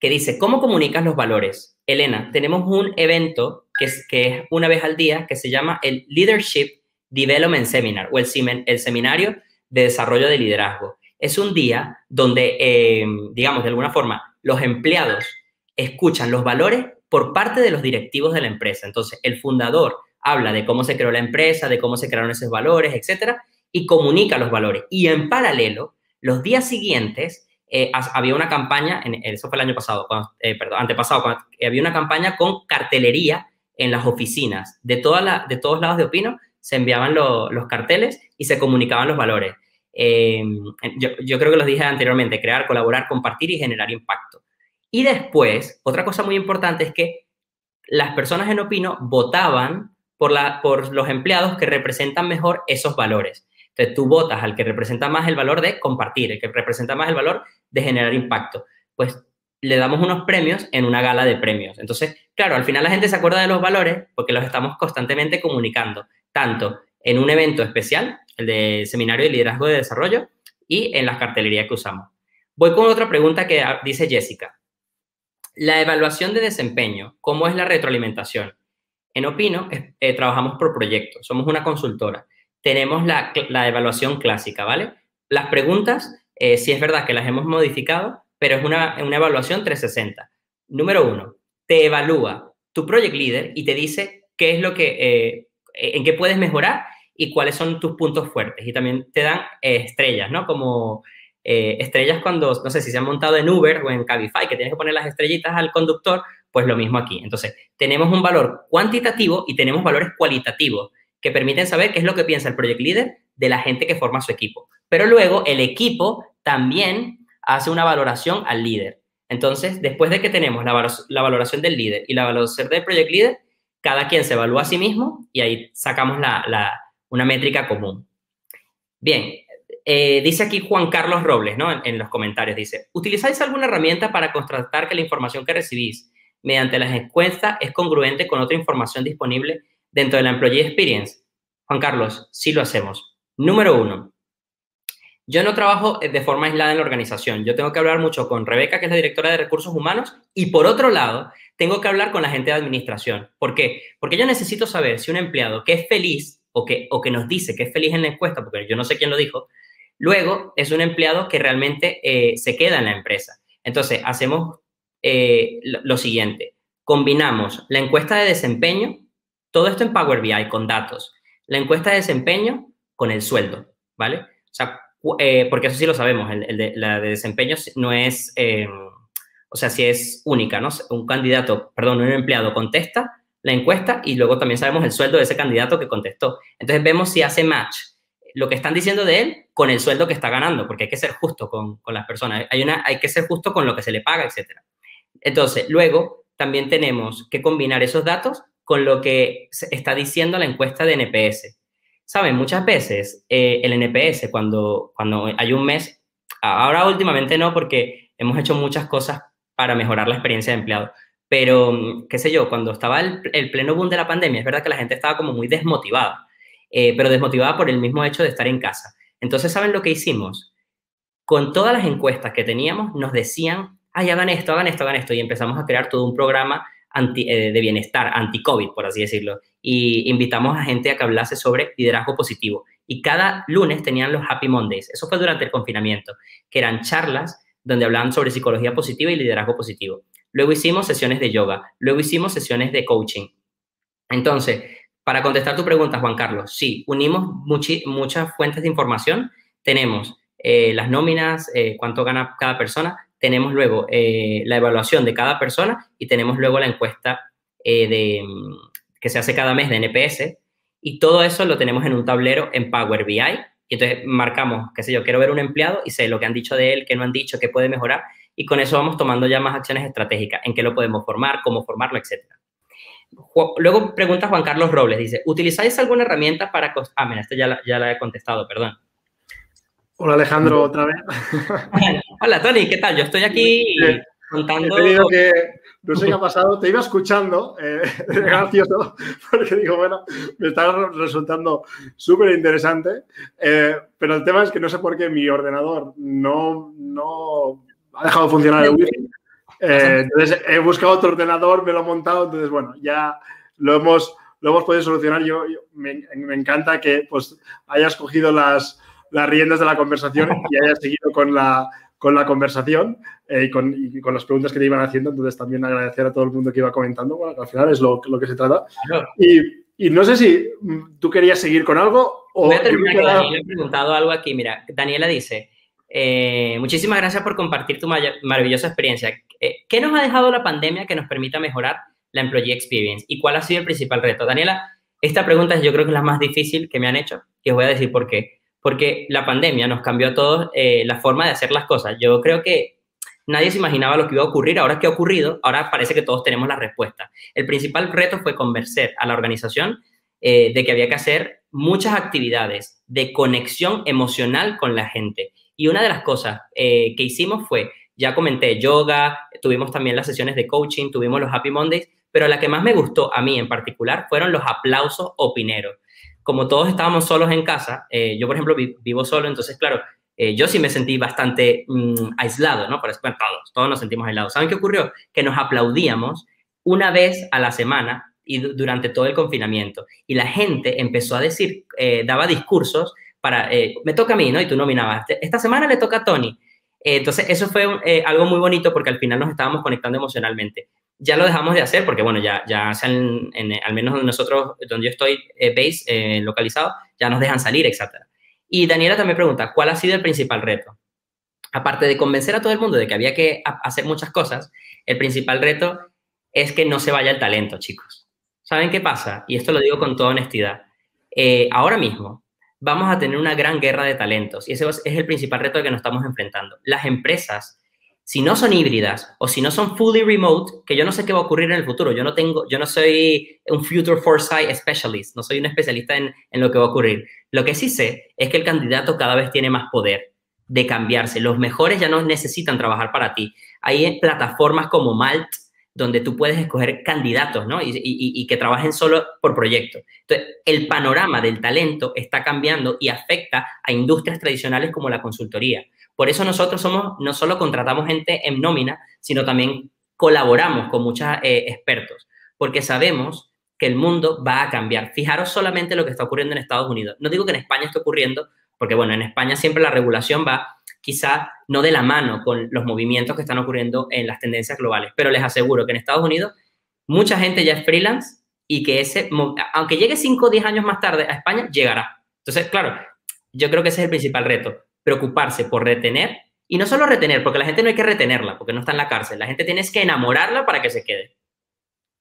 Que dice, ¿cómo comunicas los valores? Elena, tenemos un evento que es, que es una vez al día que se llama el Leadership Development Seminar o el, el Seminario de Desarrollo de Liderazgo. Es un día donde, eh, digamos, de alguna forma, los empleados escuchan los valores por parte de los directivos de la empresa. Entonces, el fundador habla de cómo se creó la empresa, de cómo se crearon esos valores, etcétera, y comunica los valores. Y en paralelo, los días siguientes, eh, había una campaña, en, eso fue el año pasado, eh, perdón, antepasado, cuando, había una campaña con cartelería en las oficinas. De, toda de todos lados de Opino se enviaban los carteles y se comunicaban los valores. Eh, yo creo que los dije anteriormente, crear, colaborar, compartir y generar impacto. Y después, otra cosa muy importante es que las personas en Opino votaban por, la, por los empleados que representan mejor esos valores. Entonces, tú votas al que representa más el valor de compartir, el que representa más el valor de generar impacto. Pues le damos unos premios en una gala de premios. Entonces, claro, al final la gente se acuerda de los valores porque los estamos constantemente comunicando, tanto en un evento especial, el de Seminario de Liderazgo de Desarrollo, y en las cartelerías que usamos. Voy con otra pregunta que dice Jessica. La evaluación de desempeño, ¿cómo es la retroalimentación? En Opino eh, trabajamos por proyectos, somos una consultora. Tenemos la, evaluación clásica, ¿vale? Las preguntas, eh, sí es verdad que las hemos modificado, pero es una, evaluación 360. Número uno, te evalúa tu project leader y te dice qué es lo que, eh, en qué puedes mejorar y cuáles son tus puntos fuertes. Y también te dan estrellas, ¿no? Como eh, estrellas cuando, no sé si se han montado en Uber o en Cabify, que tienes que poner las estrellitas al conductor, pues lo mismo aquí. Entonces, tenemos un valor cuantitativo y tenemos valores cualitativos que permiten saber qué es lo que piensa el project leader de la gente que forma su equipo. Pero luego el equipo también hace una valoración al líder. Entonces, después de que tenemos la, valoración del líder y la valoración del project leader, cada quien se evalúa a sí mismo y ahí sacamos una métrica común. Bien, eh, dice aquí Juan Carlos Robles, ¿no? En, los comentarios dice, ¿utilizáis alguna herramienta para constatar que la información que recibís mediante las encuestas es congruente con otra información disponible dentro de la Employee Experience? Juan Carlos, sí lo hacemos. Número uno, yo no trabajo de forma aislada en la organización. Yo tengo que hablar mucho con Rebeca, que es la directora de recursos humanos, y por otro lado, tengo que hablar con la gente de administración. ¿Por qué? Porque yo necesito saber si un empleado que es feliz o que, o que nos dice que es feliz en la encuesta, porque yo no sé quién lo dijo, luego es un empleado que realmente eh, se queda en la empresa. Entonces, hacemos eh, lo, siguiente. Combinamos la encuesta de desempeño, todo esto en Power BI con datos, la encuesta de desempeño con el sueldo, ¿vale? O sea, eh, porque eso sí lo sabemos, la de desempeño no es, em, o sea, si es única, ¿no? Un candidato, perdón, un empleado contesta la encuesta y luego también sabemos el sueldo de ese candidato que contestó. Entonces vemos si hace match lo que están diciendo de él con el sueldo que está ganando, porque hay que ser justo con, con las personas, hay, una, hay que ser justo con lo que se le paga, etc. Entonces, luego también tenemos que combinar esos datos con lo que está diciendo la encuesta de NPS. Saben, muchas veces eh, el NPS, cuando, cuando hay un mes, ahora últimamente no, porque hemos hecho muchas cosas para mejorar la experiencia de empleado, pero, qué sé yo, cuando estaba el, el pleno boom de la pandemia, es verdad que la gente estaba como muy desmotivada, eh, pero desmotivada por el mismo hecho de estar en casa. Entonces, ¿saben lo que hicimos? Con todas las encuestas que teníamos, nos decían, ay, hagan esto, hagan esto, hagan esto, y empezamos a crear todo un programa eh, de bienestar, anti-COVID, por así decirlo. Y invitamos a gente a que hablase sobre liderazgo positivo. Y cada lunes tenían los Happy Mondays. Eso fue durante el confinamiento, que eran charlas donde hablaban sobre psicología positiva y liderazgo positivo. Luego hicimos sesiones de yoga, luego hicimos sesiones de coaching. Entonces, para contestar tu pregunta, Juan Carlos, sí, unimos muchas fuentes de información. Tenemos eh, las nóminas, eh, cuánto gana cada persona, tenemos luego eh, la evaluación de cada persona y tenemos luego la encuesta eh, de, mm, que se hace cada mes de NPS y todo eso lo tenemos en un tablero en Power BI y entonces marcamos, qué sé yo, quiero ver un empleado y sé lo que han dicho de él, qué no han dicho, qué puede mejorar y con eso vamos tomando ya más acciones estratégicas, en qué lo podemos formar, cómo formarlo, etc. Luego pregunta Juan Carlos Robles, dice, ¿utilizáis alguna herramienta para... Ah, mira, esto ya ya la he contestado, perdón. Hola Alejandro, otra vez. Hola Tony, ¿qué tal? Yo estoy aquí contando. que, no sé qué ha *laughs* pasado, te iba escuchando, eh, *laughs* gracioso, porque digo, bueno, me está resultando súper interesante, eh, pero el tema es que no sé por qué mi ordenador no, no ha dejado de funcionar el wifi. Eh, entonces he buscado otro ordenador, me lo he montado, entonces bueno, ya lo hemos, lo hemos podido solucionar. Yo, me, me, encanta que pues hayas cogido las las riendas de la conversación y hayas seguido con la, con la conversación eh, y, con, con, las preguntas que te iban haciendo. Entonces, también agradecer a todo el mundo que iba comentando, bueno, que al final es lo, lo que se trata. Y, y, no sé si mm, tú querías seguir con algo o... Voy a terminar que Daniela ha preguntado algo aquí. Mira, Daniela dice, eh, muchísimas gracias por compartir tu maravillosa experiencia. Eh, ¿Qué nos ha dejado la pandemia que nos permita mejorar la employee experience? ¿Y cuál ha sido el principal reto? Daniela, esta pregunta yo creo que es la más difícil que me han hecho y os voy a decir por qué porque la pandemia nos cambió a todos eh, la forma de hacer las cosas. Yo creo que nadie se imaginaba lo que iba a ocurrir. Ahora que ha ocurrido, ahora parece que todos tenemos la respuesta. El principal reto fue convencer a la organización eh, de que había que hacer muchas actividades de conexión emocional con la gente. Y una de las cosas eh, que hicimos fue, ya comenté, yoga, tuvimos también las sesiones de coaching, tuvimos los Happy Mondays, pero la que más me gustó a mí en particular fueron los aplausos opineros como todos estábamos solos en casa, eh, yo por ejemplo vivo solo, entonces claro, eh, yo sí me sentí bastante mm, aislado, ¿no? Por eso, todos, nos sentimos aislados. ¿Saben qué ocurrió? Que nos aplaudíamos una vez a la semana y durante todo el confinamiento. Y la gente empezó a decir, eh, daba discursos para, me toca a mí, ¿no? Y tú nominabas, esta semana le toca a Tony. entonces, eso fue algo muy bonito porque al final nos estábamos conectando emocionalmente ya lo dejamos de hacer porque, bueno, ya, ya en, al menos nosotros, donde yo estoy eh, base, eh, localizado, ya nos dejan salir, etc. Y Daniela también pregunta, ¿cuál ha sido el principal reto? Aparte de convencer a todo el mundo de que había que hacer muchas cosas, el principal reto es que no se vaya el talento, chicos. ¿Saben qué pasa? Y esto lo digo con toda honestidad. Eh, ahora mismo vamos a tener una gran guerra de talentos y ese es el principal reto que nos estamos enfrentando. Las empresas si no son híbridas o si no son fully remote, que yo no sé qué va a ocurrir en el futuro. Yo no tengo, yo no soy un future foresight specialist, no soy un especialista en, en lo que va a ocurrir. Lo que sí sé es que el candidato cada vez tiene más poder de cambiarse. Los mejores ya no necesitan trabajar para ti. Hay plataformas como Malt, donde tú puedes escoger candidatos, ¿no? Y, que trabajen solo por proyecto. Entonces, el panorama del talento está cambiando y afecta a industrias tradicionales como la consultoría. Por eso nosotros somos, no solo contratamos gente en nómina, sino también colaboramos con muchos eh, expertos, porque sabemos que el mundo va a cambiar. Fijaros solamente lo que está ocurriendo en Estados Unidos. No digo que en España esté ocurriendo, porque bueno, en España siempre la regulación va quizá no de la mano con los movimientos que están ocurriendo en las tendencias globales, pero les aseguro que en Estados Unidos mucha gente ya es freelance y que ese, aunque llegue 5 o 10 años más tarde a España, llegará. Entonces, claro, yo creo que ese es el principal reto, preocuparse por retener y no solo retener, porque la gente no hay que retenerla, porque no está en la cárcel, la gente tienes que enamorarla para que se quede.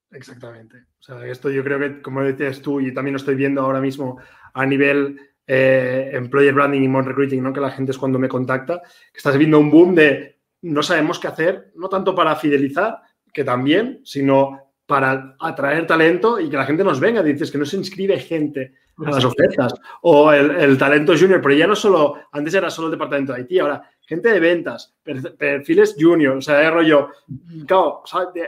Exactamente. O sea, esto yo creo que, como decías tú, y también lo estoy viendo ahora mismo a nivel eh, employer branding y more recruiting, ¿no? que la gente es cuando me contacta, que estás viendo un boom de no sabemos qué hacer, no tanto para fidelizar, que también, sino para atraer talento y que la gente nos venga. Dices que no se inscribe gente las ofertas. O el, talento junior, pero ya no solo, antes era solo el departamento de IT, ahora gente de ventas, perfiles junior, o sea, de rollo, claro,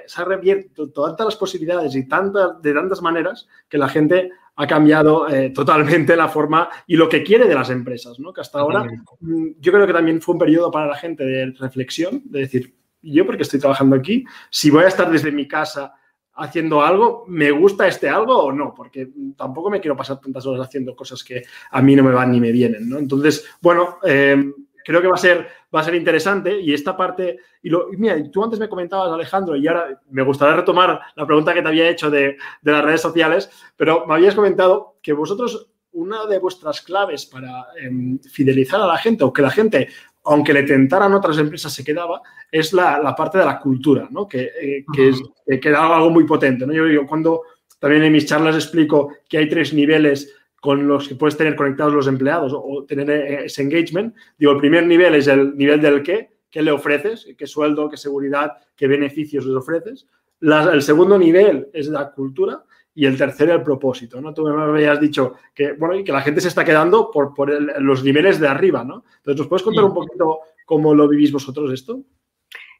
se ha revierto todas las posibilidades y tantas, de tantas maneras que la gente ha cambiado eh, totalmente la forma y lo que quiere de las empresas, ¿no? Que hasta ahora mm, yo creo que también fue un periodo para la gente de reflexión, de decir, yo porque estoy trabajando aquí, si voy a estar desde mi casa haciendo algo, ¿me gusta este algo o no? Porque tampoco me quiero pasar tantas horas haciendo cosas que a mí no me van ni me vienen, ¿no? Entonces, bueno, eh, creo que va a ser, va a ser interesante y esta parte, y, lo, mira, tú antes me comentabas, Alejandro, y ahora me gustaría retomar la pregunta que te había hecho de, las redes sociales, pero me habías comentado que vosotros, una de vuestras claves para em, fidelizar a la gente o que la gente aunque le tentaran otras empresas, se quedaba, es la, parte de la cultura, ¿no? Que, eh, que, es, que era algo muy potente, ¿no? Yo, yo, cuando también en mis charlas explico que hay tres niveles con los que puedes tener conectados los empleados o, tener eh, ese engagement. Digo, el primer nivel es el nivel del qué, qué le ofreces, qué sueldo, qué seguridad, qué beneficios les ofreces. el segundo nivel es la cultura y el tercero el propósito, ¿no? Tú me habías dicho que, bueno, y que la gente se está quedando por, por los niveles de arriba, ¿no? Entonces, ¿nos puedes contar un poquito cómo lo vivís vosotros esto?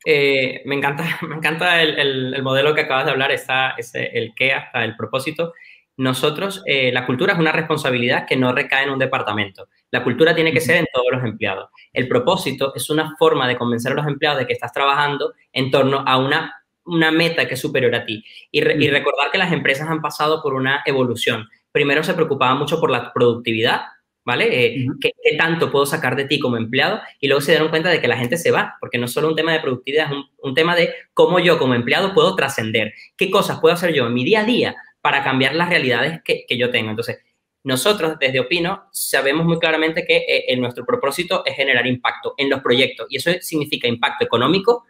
Eh, me encanta, *laughs* me encanta el, el, modelo que acabas de hablar, está ese, el qué hasta el propósito. Nosotros, eh, la cultura es una responsabilidad que no recae en un departamento. La cultura tiene que ser en todos los empleados. El propósito es una forma de convencer a los empleados de que estás trabajando en torno a una, una meta que es superior a ti. Y, recordar que las empresas han pasado por una evolución. Primero se preocupaban mucho por la productividad, ¿vale? Eh, ¿qué, tanto puedo sacar de ti como empleado? Y luego se dieron cuenta de que la gente se va, porque no es solo un tema de productividad, es un, un tema de cómo yo como empleado puedo trascender. ¿Qué cosas puedo hacer yo en mi día a día para cambiar las realidades que, yo tengo. Entonces, nosotros desde Opino sabemos muy claramente que eh, nuestro propósito es generar impacto en los proyectos y eso significa impacto económico,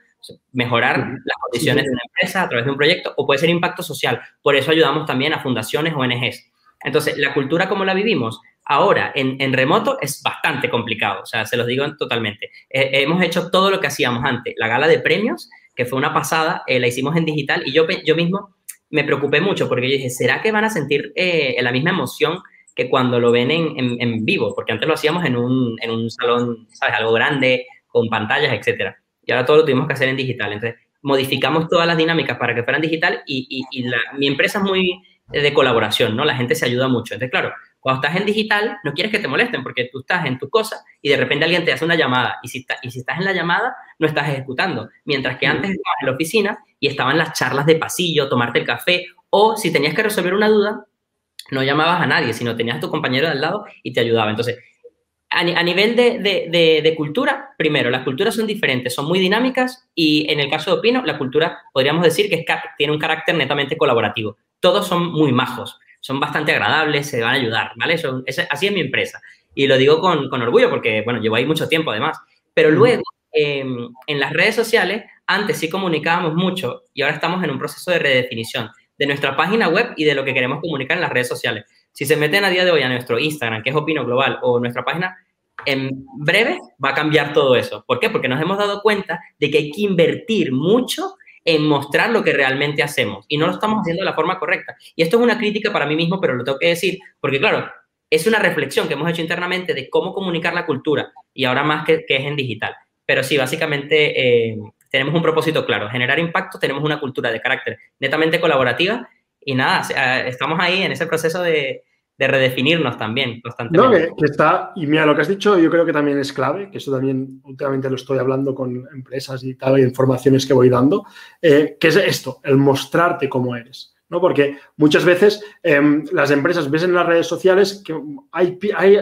mejorar las condiciones de una empresa a través de un proyecto o puede ser impacto social. Por eso ayudamos también a fundaciones, ONGs. Entonces, la cultura como la vivimos ahora en, remoto es bastante complicado, o sea, se los digo totalmente. Eh, hemos hecho todo lo que hacíamos antes. La gala de premios, que fue una pasada, eh, la hicimos en digital y yo, yo mismo me preocupé mucho porque yo dije, ¿será que van a sentir eh, la misma emoción que cuando lo ven en, en, vivo? Porque antes lo hacíamos en un, en un, salón, ¿sabes? Algo grande, con pantallas, etcétera. Y ahora todo lo tuvimos que hacer en digital. Entonces, modificamos todas las dinámicas para que fueran digital y, y, la, mi empresa es muy de colaboración, ¿no? La gente se ayuda mucho. Entonces, claro, cuando estás en digital, no quieres que te molesten porque tú estás en tu cosa y de repente alguien te hace una llamada y si, y si estás en la llamada, no estás ejecutando. Mientras que antes estabas en la oficina y estaban las charlas de pasillo, tomarte el café o si tenías que resolver una duda, no llamabas a nadie, sino tenías a tu compañero de al lado y te ayudaba. Entonces, a, nivel de, de, de, cultura, primero, las culturas son diferentes, son muy dinámicas y en el caso de Opino, la cultura podríamos decir que tiene un carácter netamente colaborativo. Todos son muy majos son bastante agradables, se van a ayudar, ¿vale? Son, así es mi empresa. Y lo digo con, con, orgullo porque, bueno, llevo ahí mucho tiempo además. Pero luego, em, en las redes sociales, antes sí comunicábamos mucho y ahora estamos en un proceso de redefinición de nuestra página web y de lo que queremos comunicar en las redes sociales. Si se meten a día de hoy a nuestro Instagram, que es Opino Global, o nuestra página, en breve va a cambiar todo eso. ¿Por qué? Porque nos hemos dado cuenta de que hay que invertir mucho en mostrar lo que realmente hacemos y no lo estamos haciendo de la forma correcta. Y esto es una crítica para mí mismo, pero lo tengo que decir, porque claro, es una reflexión que hemos hecho internamente de cómo comunicar la cultura y ahora más que, que es en digital. Pero sí, básicamente eh, tenemos un propósito claro, generar impacto, tenemos una cultura de carácter netamente colaborativa y nada, estamos ahí en ese proceso de, de redefinirnos también constantemente. No, que, está, y mira, lo que has dicho yo creo que también es clave, que eso también últimamente lo estoy hablando con empresas y tal, informaciones que voy dando, eh, que es esto, el mostrarte cómo eres. ¿No? Porque muchas veces em, las empresas ves en las redes sociales que hay, hay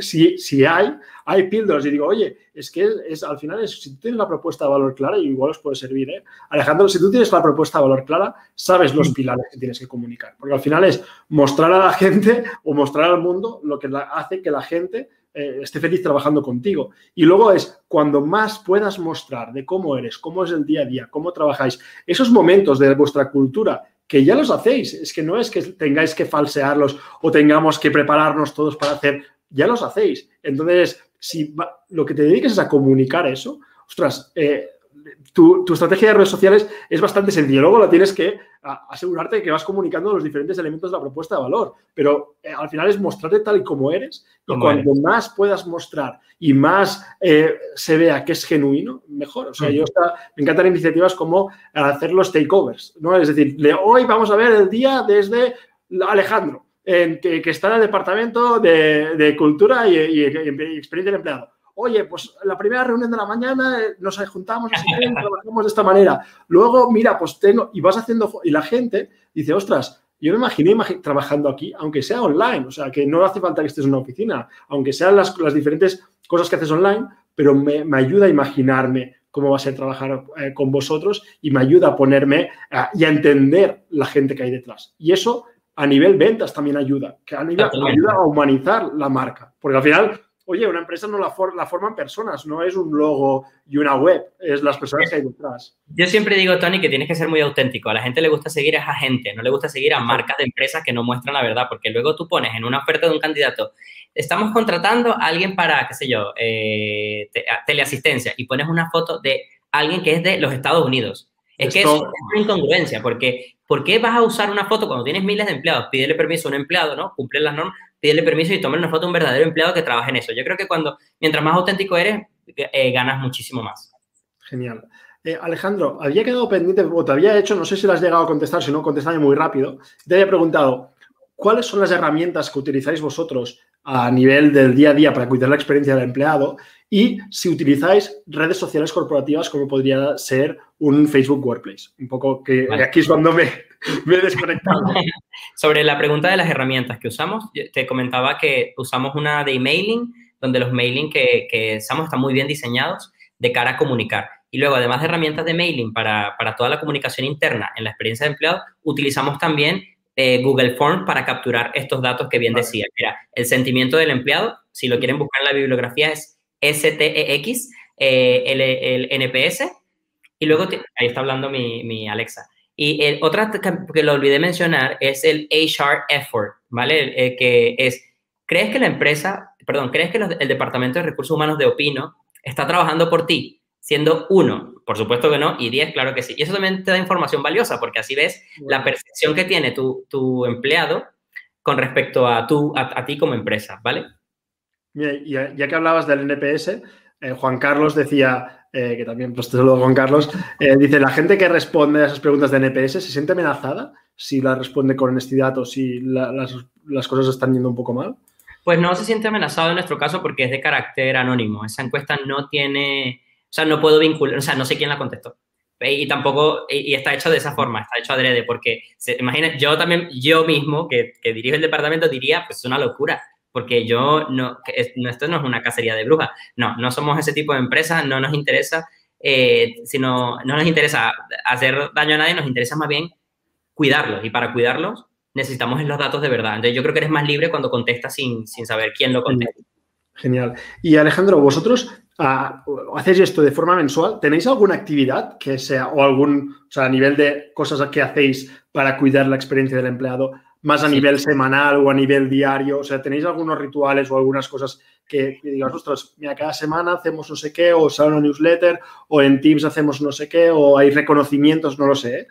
si, si, hay, hay píldoras y digo, oye, es que es, al final es, si tú tienes la propuesta de valor clara, y igual os puede servir, ¿eh? Alejandro, si tú tienes la propuesta de valor clara, sabes los pilares que tienes que comunicar, porque al final es mostrar a la gente o mostrar al mundo lo que hace que la gente eh, esté feliz trabajando contigo. Y luego es cuando más puedas mostrar de cómo eres, cómo es el día a día, cómo trabajáis, esos momentos de vuestra cultura que ya los hacéis. Es que no es que tengáis que falsearlos o tengamos que prepararnos todos para hacer, ya los hacéis. Entonces, si lo que te dediques es a comunicar eso, ostras, eh, tu, estrategia de redes sociales es bastante sencilla. Luego la tienes que asegurarte de que vas comunicando los diferentes elementos de la propuesta de valor. Pero eh, al final es mostrarte tal y como eres. Y cuanto más puedas mostrar y más eh, se vea que es genuino, mejor. O sea, yo me encantan iniciativas como hacer los takeovers. ¿no? Es decir, hoy vamos a ver el día desde Alejandro, que, está en el departamento de, cultura y, y experiencia del empleado oye, pues la primera reunión de la mañana eh, nos juntamos, y *laughs* trabajamos de esta manera. Luego, mira, pues tengo, y vas haciendo, y la gente dice, ostras, yo me imaginé trabajando aquí, aunque sea online, o sea, que no hace falta que estés en una oficina, aunque sean las, diferentes cosas que haces online, pero me, ayuda a imaginarme cómo va a ser trabajar eh, con vosotros y me ayuda a ponerme y a entender la gente que hay detrás. Y eso a nivel ventas también ayuda, que a nivel, ayuda a humanizar la marca, porque al final oye, una empresa no la, la, forman personas, no es un logo y una web, es las personas que hay detrás. Yo siempre digo, Tony, que tienes que ser muy auténtico. A la gente le gusta seguir a gente, no le gusta seguir a marcas de empresas que no muestran la verdad, porque luego tú pones en una oferta de un candidato, estamos contratando a alguien para, qué sé yo, eh, teleasistencia, y pones una foto de alguien que es de los Estados Unidos. Es que es una incongruencia, porque ¿por qué vas a usar una foto cuando tienes miles de empleados? Pídele permiso a un empleado, ¿no? Cumple las normas, pídele permiso y toma una foto de un verdadero empleado que trabaje en eso. Yo creo que cuando, mientras más auténtico eres, eh, ganas muchísimo más. Genial. Eh, Alejandro, había quedado pendiente, o te había hecho, no sé si lo has llegado a contestar, si no, contestame muy rápido. Te había preguntado, ¿cuáles son las herramientas que utilizáis vosotros a nivel del día a día para cuidar la experiencia del empleado? Y si utilizáis redes sociales corporativas como podría ser un Facebook Workplace. Un poco que aquí es cuando me, me he desconectado. *laughs* Sobre la pregunta de las herramientas que usamos, te comentaba que usamos una de emailing, donde los mailing que, que usamos están muy bien diseñados de cara a comunicar. Y luego, además de herramientas de mailing para, para toda la comunicación interna en la experiencia de empleado, utilizamos también eh, Google Forms para capturar estos datos que bien decía. Mira, el sentimiento del empleado, si lo quieren buscar en la bibliografía, es STEX, eh, el, NPS, y luego, ahí está hablando mi, Alexa. Y otra que lo olvidé mencionar es el HR effort, ¿vale? que es, ¿crees que la empresa, perdón, crees que el Departamento de Recursos Humanos de Opino está trabajando por ti? Siendo uno, por supuesto que no, y diez, claro que sí. Y eso también te da información valiosa, porque así ves la percepción que tiene tu, tu empleado con respecto a, tu, a ti como empresa, ¿vale? Mira, ya, que hablabas del NPS, eh, Juan Carlos decía, eh, que también, pues te saludo Juan Carlos, eh, dice, la gente que responde a esas preguntas de NPS se siente amenazada si la responde con honestidad o si las, las, cosas están yendo un poco mal. Pues no se siente amenazado en nuestro caso porque es de carácter anónimo. Esa encuesta no tiene, o sea, no puedo vincular, o sea, no sé quién la contestó. Y tampoco, y, está hecho de esa forma, está hecho adrede, porque, se, yo también, yo mismo, que, que dirijo el departamento, diría, pues es una locura porque yo no, esto no es una cacería de brujas, no, no somos ese tipo de empresa, no nos interesa, eh, sino, no nos interesa hacer daño a nadie, nos interesa más bien cuidarlos y para cuidarlos necesitamos los datos de verdad. Entonces yo creo que eres más libre cuando contestas sin, sin saber quién lo contesta. Genial. Y Alejandro, vosotros ah, hacéis esto de forma mensual. ¿Tenéis alguna actividad que sea o algún, o sea, a nivel de cosas que hacéis para cuidar la experiencia del empleado? Más a nivel semanal o a nivel diario? O sea, ¿tenéis algunos rituales o algunas cosas que, digas, ostras, mira, cada semana hacemos no sé qué, o sale una newsletter, o en Teams hacemos no sé qué, o hay reconocimientos, no lo sé? ¿eh?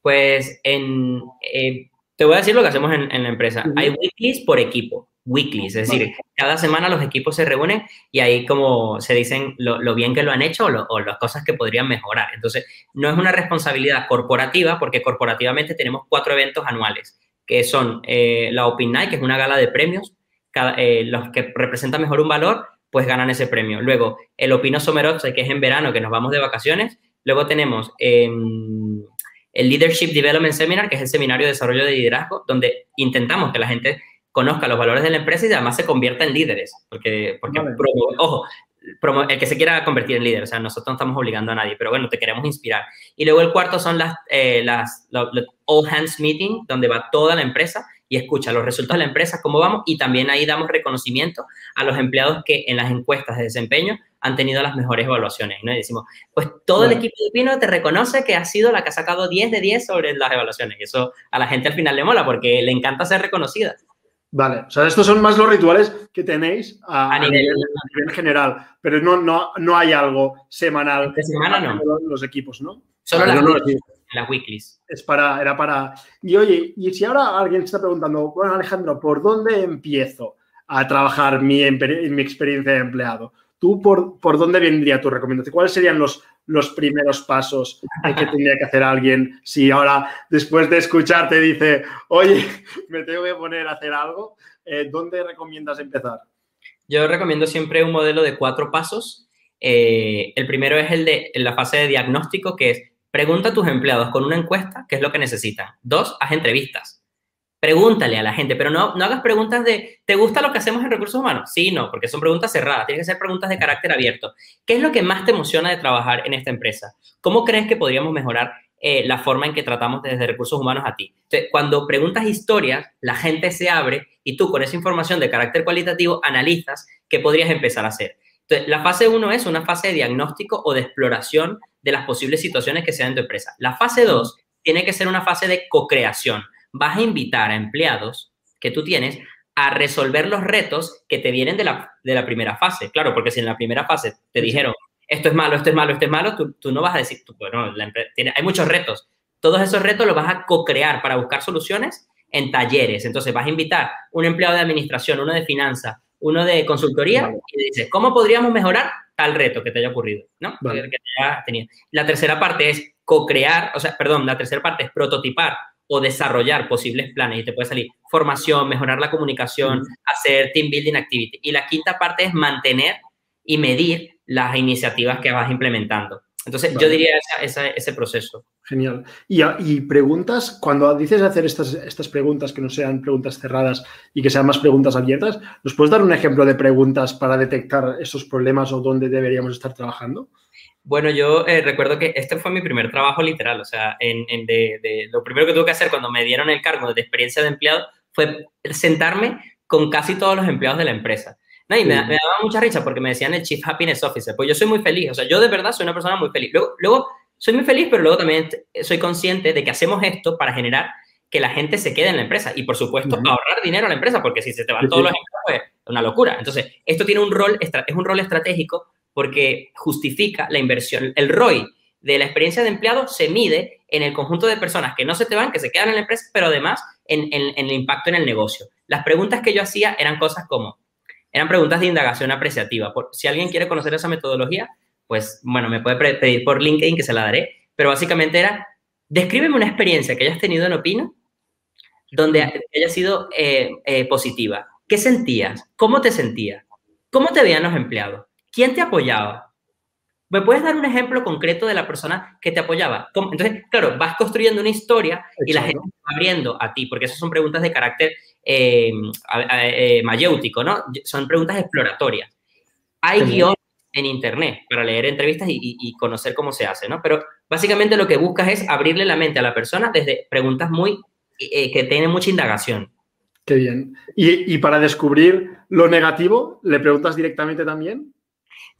Pues en, eh, Te voy a decir lo que hacemos en, la empresa. Hay weeklies por equipo, weeklies, es decir, cada semana los equipos se reúnen y ahí como se dicen lo, bien que lo han hecho o, las cosas que podrían mejorar. Entonces, no es una responsabilidad corporativa porque corporativamente tenemos cuatro eventos anuales, que son eh, la Open Night, que es una gala de premios, eh, los que representan mejor un valor, pues ganan ese premio. Luego, el Opino Somerotse, que es en verano, que nos vamos de vacaciones. Luego tenemos... Em, el Leadership Development Seminar, que es el seminario de desarrollo de liderazgo, donde intentamos que la gente conozca los valores de la empresa y además se convierta en líderes. Porque, porque ojo, el que se quiera convertir en líder, o sea, nosotros no estamos obligando a nadie, pero bueno, te queremos inspirar. Y luego el cuarto son las, eh, las All Hands Meeting, donde va toda la empresa y escucha los resultados de la empresa, cómo vamos, y también ahí damos reconocimiento a los empleados que en las encuestas de desempeño han tenido las mejores evaluaciones. ¿no? Y decimos, pues todo el equipo de Pino te reconoce que ha sido la que ha sacado 10 de 10 sobre las evaluaciones. Y eso a la gente al final le mola porque le encanta ser reconocida. Vale, o sea, estos son más los rituales que tenéis a, nivel, general, pero no, no, no hay algo semanal. De semana no. Los equipos, ¿no? Solo las, las, weeklies. Es para, era para... Y oye, y si ahora alguien está preguntando, bueno, Alejandro, ¿por dónde empiezo a trabajar mi, mi experiencia de empleado? ¿Tú por, por dónde vendría tu recomendación? ¿Cuáles serían los, los primeros pasos que tendría que hacer alguien si ahora, después de escucharte, dice, oye, me tengo que poner a hacer algo? Eh, ¿Dónde recomiendas empezar? Yo recomiendo siempre un modelo de cuatro pasos. Eh, el primero es el de la fase de diagnóstico, que es pregunta a tus empleados con una encuesta qué es lo que necesitan. Dos, haz entrevistas. Pregúntale a la gente, pero no, no hagas preguntas de, ¿te gusta lo que hacemos en recursos humanos? Sí, no, porque son preguntas cerradas, tienen que ser preguntas de carácter abierto. ¿Qué es lo que más te emociona de trabajar en esta empresa? ¿Cómo crees que podríamos mejorar eh, la forma en que tratamos desde recursos humanos a ti? Cuando preguntas historias, la gente se abre y tú con esa información de carácter cualitativo analizas qué podrías empezar a hacer. Entonces, la fase 1 es una fase de diagnóstico o de exploración de las posibles situaciones que sean en tu empresa. La fase 2 tiene que ser una fase de co-creación vas a invitar a empleados que tú tienes a resolver los retos que te vienen de la, de la primera fase. Claro, porque si en la primera fase te dijeron, esto es malo, esto es malo, esto es malo, tú, no vas a decir, bueno, tiene, hay muchos retos. Todos esos retos los vas a co-crear para buscar soluciones en talleres. Entonces vas a invitar un empleado de administración, uno de finanzas, uno de consultoría y dices, ¿cómo podríamos mejorar tal reto que te haya ocurrido? ¿no? La tercera parte es co-crear, o sea, perdón, la tercera parte es prototipar o desarrollar posibles planes y te puede salir formación, mejorar la comunicación, hacer team building activity. Y la quinta parte es mantener y medir las iniciativas que vas implementando. Entonces, yo diría ese proceso. Genial. Y, y, preguntas, cuando dices hacer estas, estas preguntas que no sean preguntas cerradas y que sean más preguntas abiertas, ¿nos puedes dar un ejemplo de preguntas para detectar esos problemas o dónde deberíamos estar trabajando? Bueno, yo eh, recuerdo que este fue mi primer trabajo literal, o sea, en, de, lo primero que tuve que hacer cuando me dieron el cargo de experiencia de empleado fue sentarme con casi todos los empleados de la empresa. Y me, daba mucha risa porque me decían el Chief Happiness Officer, pues yo soy muy feliz, o sea, yo de verdad soy una persona muy feliz. Luego, luego soy muy feliz, pero luego también soy consciente de que hacemos esto para generar que la gente se quede en la empresa y, por supuesto, ahorrar dinero a la empresa, porque si se te van todos los empleados, pues es una locura. Entonces, esto tiene un rol, es un rol estratégico porque justifica la inversión. El ROI de la experiencia de empleado se mide en el conjunto de personas que no se te van, que se quedan en la empresa, pero además en, el impacto en el negocio. Las preguntas que yo hacía eran cosas como, eran preguntas de indagación apreciativa. Por, si alguien quiere conocer esa metodología, pues bueno, me puede pedir por LinkedIn que se la daré, pero básicamente era, descríbeme una experiencia que hayas tenido en Opino donde haya sido eh, eh, positiva. ¿Qué sentías? ¿Cómo te sentías? ¿Cómo te veían los empleados? ¿Quién te apoyaba? ¿Me puedes dar un ejemplo concreto de la persona que te apoyaba? Entonces, claro, vas construyendo una historia y la gente va abriendo a ti, porque esas son preguntas de carácter eh, eh, mayéutico, ¿no? Son preguntas exploratorias. Hay guiones en Internet para leer entrevistas y, conocer cómo se hace, ¿no? Pero básicamente lo que buscas es abrirle la mente a la persona desde preguntas muy eh, que tienen mucha indagación. Qué bien. ¿Y, y para descubrir lo negativo, le preguntas directamente también?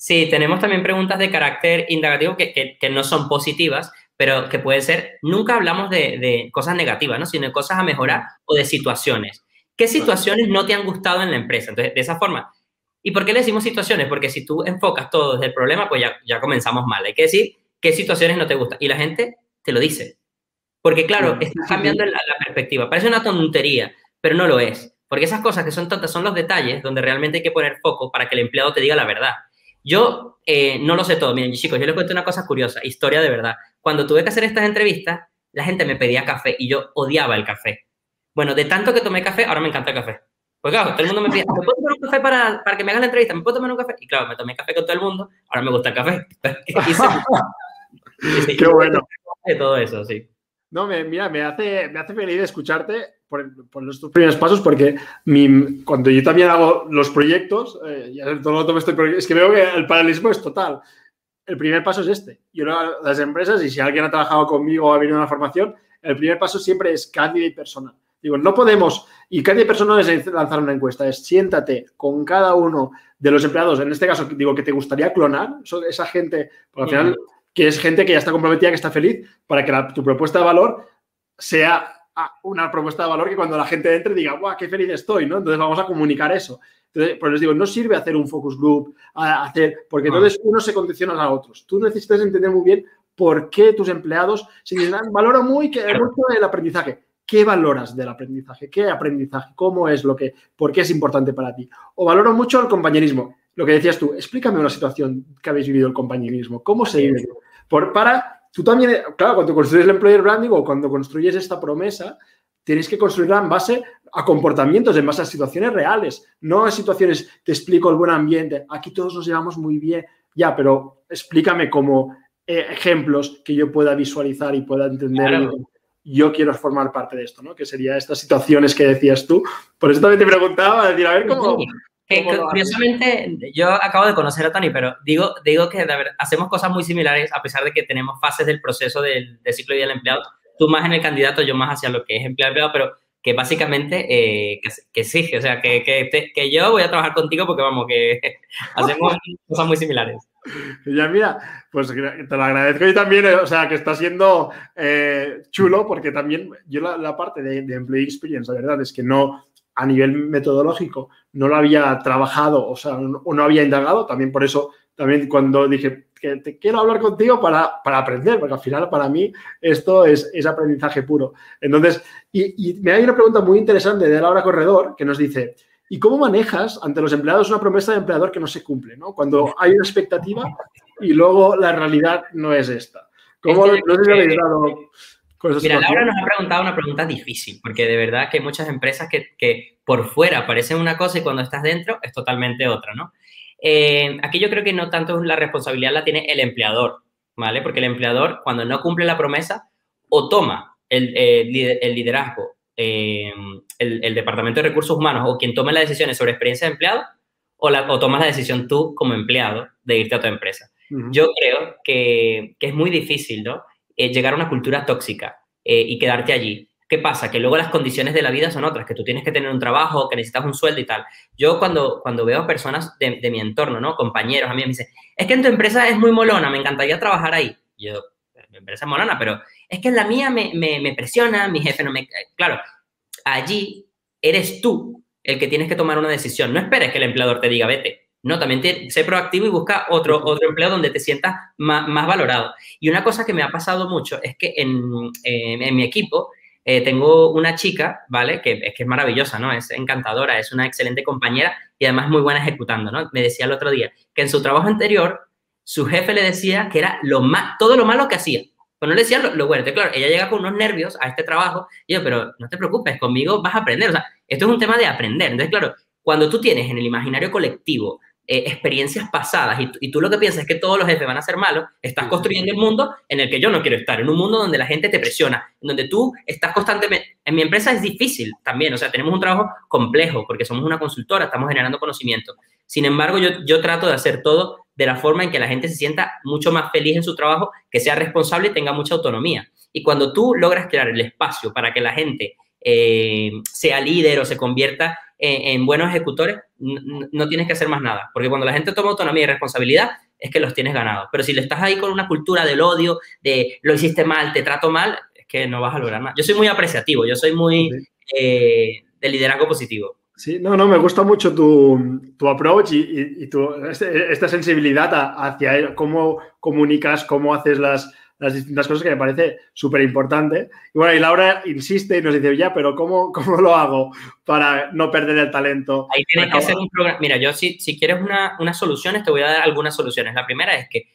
Sí, tenemos también preguntas de carácter indagativo que, no son positivas, pero que pueden ser, nunca hablamos de, cosas negativas, ¿no? sino de cosas a mejorar o de situaciones. ¿Qué situaciones no te han gustado en la empresa? Entonces, de esa forma. ¿Y por qué le decimos situaciones? Porque si tú enfocas todo desde el problema, pues ya, ya comenzamos mal. Hay que decir qué situaciones no te gustan. Y la gente te lo dice. Porque claro, está cambiando la, perspectiva. Parece una tontería, pero no lo es. Porque esas cosas que son tontas son los detalles donde realmente hay que poner foco para que el empleado te diga la verdad. Yo eh, no lo sé todo. Miren, chicos, yo les cuento una cosa curiosa, historia de verdad. Cuando tuve que hacer estas entrevistas, la gente me pedía café y yo odiaba el café. Bueno, de tanto que tomé café, ahora me encanta el café. Pues claro, todo el mundo me pide, ¿me puedo tomar un café para, para que me hagan la entrevista? ¿Me puedo tomar un café? Y claro, me tomé café con todo el mundo, ahora me gusta el café. Qué bueno. De todo eso, sí. No, me, mira, me hace, me hace feliz escucharte por, por los primeros pasos porque mi, cuando yo también hago los proyectos, eh, ya todo estoy, es que veo que el paralelismo es total. El primer paso es este. Yo las empresas, y si alguien ha trabajado conmigo o ha venido a una formación, el primer paso siempre es candidate persona. Digo, no podemos, y candidate persona es lanzar una encuesta, es siéntate con cada uno de los empleados, en este caso, digo, que te gustaría clonar, esa gente, porque al final que es gente que ya está comprometida, que está feliz, para que tu propuesta de valor sea ah, una propuesta de valor que cuando la gente entre diga, ¡guau, qué feliz estoy! ¿no? Entonces vamos a comunicar eso. Entonces, pues les digo, no sirve hacer un focus group, hacer, porque entonces uno se condiciona a otros. Tú necesitas entender muy bien por qué tus empleados se dicen, valoro muy que, mucho el aprendizaje. ¿Qué valoras del aprendizaje? ¿Qué aprendizaje? ¿Cómo es lo que, por qué es importante para ti? O valoro mucho el compañerismo. Lo que decías tú, explícame una situación que habéis vivido el compañerismo. ¿Cómo se vive? Por, para, tú también, claro, cuando construyes el employer branding o cuando construyes esta promesa, tienes que construirla en base a comportamientos, en base a situaciones reales, no a situaciones, te explico el buen ambiente, aquí todos nos llevamos muy bien, ya, pero explícame como eh, ejemplos que yo pueda visualizar y pueda entender. Yo quiero formar parte de esto, ¿no? Que sería estas situaciones que decías tú. Por eso también te preguntaba, decir, a ver cómo, curiosamente, yo acabo de conocer a Tony, pero digo, digo que hacemos cosas muy similares a pesar de que tenemos fases del proceso del, ciclo de vida del empleado. Tú más en el candidato, yo más hacia lo que es empleado, pero que básicamente eh, que, sí, o sea, que, que, yo voy a trabajar contigo porque vamos, que *laughs* hacemos *laughs* cosas muy similares. Ya mira, pues te lo agradezco y también, eh, o sea, que está siendo eh, chulo porque también yo la, parte de, Employee Experience, la verdad es que no, a nivel metodológico no lo había trabajado, o sea, o no había indagado, también por eso, también cuando dije que te quiero hablar contigo para, aprender, porque al final para mí esto es, aprendizaje puro. Entonces, y, me hay una pregunta muy interesante de Laura Corredor que nos dice, ¿y cómo manejas ante los empleados una promesa de empleador que no se cumple? ¿no? Cuando hay una expectativa y luego la realidad no es esta. ¿Cómo, habéis dado Mira, Laura nos ha preguntado una pregunta difícil, porque de verdad que hay muchas empresas que, que por fuera parecen una cosa y cuando estás dentro es totalmente otra, ¿no? Eh, aquí yo creo que no tanto la responsabilidad la tiene el empleador, ¿vale? Porque el empleador, cuando no cumple la promesa, o toma el, el liderazgo, eh, el, departamento de recursos humanos o quien tome las decisiones sobre experiencia de empleado, o, la, o tomas la decisión tú como empleado de irte a otra empresa. Yo creo que, que, es muy difícil, ¿no? Eh, llegar a una cultura tóxica eh, y quedarte allí. ¿Qué pasa? Que luego las condiciones de la vida son otras, que tú tienes que tener un trabajo, que necesitas un sueldo y tal. Yo cuando, cuando veo personas de, mi entorno, ¿no? Compañeros, a mí me dicen, es que en tu empresa es muy molona, me encantaría trabajar ahí. Yo, mi empresa es molona, pero es que en la mía me, me, me presiona, mi jefe no me... Claro, allí eres tú el que tienes que tomar una decisión. No esperes que el empleador te diga, vete. No, también sé proactivo y busca otro, otro empleo donde te sientas más, valorado. Y una cosa que me ha pasado mucho es que en, mi equipo eh, tengo una chica, ¿vale? Que es que es maravillosa, ¿no? Es encantadora, es una excelente compañera y además muy buena ejecutando, ¿no? Me decía el otro día que en su trabajo anterior su jefe le decía que era lo más, todo lo malo que hacía. Pues no le decía lo, bueno. Entonces, claro, ella llega con unos nervios a este trabajo y yo, pero no te preocupes, conmigo vas a aprender. O sea, esto es un tema de aprender. Entonces, claro, cuando tú tienes en el imaginario colectivo eh, experiencias pasadas y, tú lo que piensas es que todos los jefes van a ser malos, estás construyendo el mundo en el que yo no quiero estar, en un mundo donde la gente te presiona, donde tú estás constantemente... En mi empresa es difícil también, o sea, tenemos un trabajo complejo porque somos una consultora, estamos generando conocimiento. Sin embargo, yo, yo trato de hacer todo de la forma en que la gente se sienta mucho más feliz en su trabajo, que sea responsable y tenga mucha autonomía. Y cuando tú logras crear el espacio para que la gente eh, sea líder o se convierta en, buenos ejecutores, no tienes que hacer más nada. Porque cuando la gente toma autonomía y responsabilidad, es que los tienes ganados. Pero si le estás ahí con una cultura del odio, de lo hiciste mal, te trato mal, es que no vas a lograr nada. Yo soy muy apreciativo, yo soy muy eh, de liderazgo positivo. Sí, no, no, me gusta mucho tu, tu approach y, tu, este, esta sensibilidad hacia cómo comunicas, cómo haces las, las distintas cosas que me parece súper importante. Y bueno, y Laura insiste y nos dice, ya, pero ¿cómo, cómo lo hago para no perder el talento? Ahí tienes que hacer un programa. Mira, yo si, si quieres una, unas soluciones, te voy a dar algunas soluciones. La primera es que,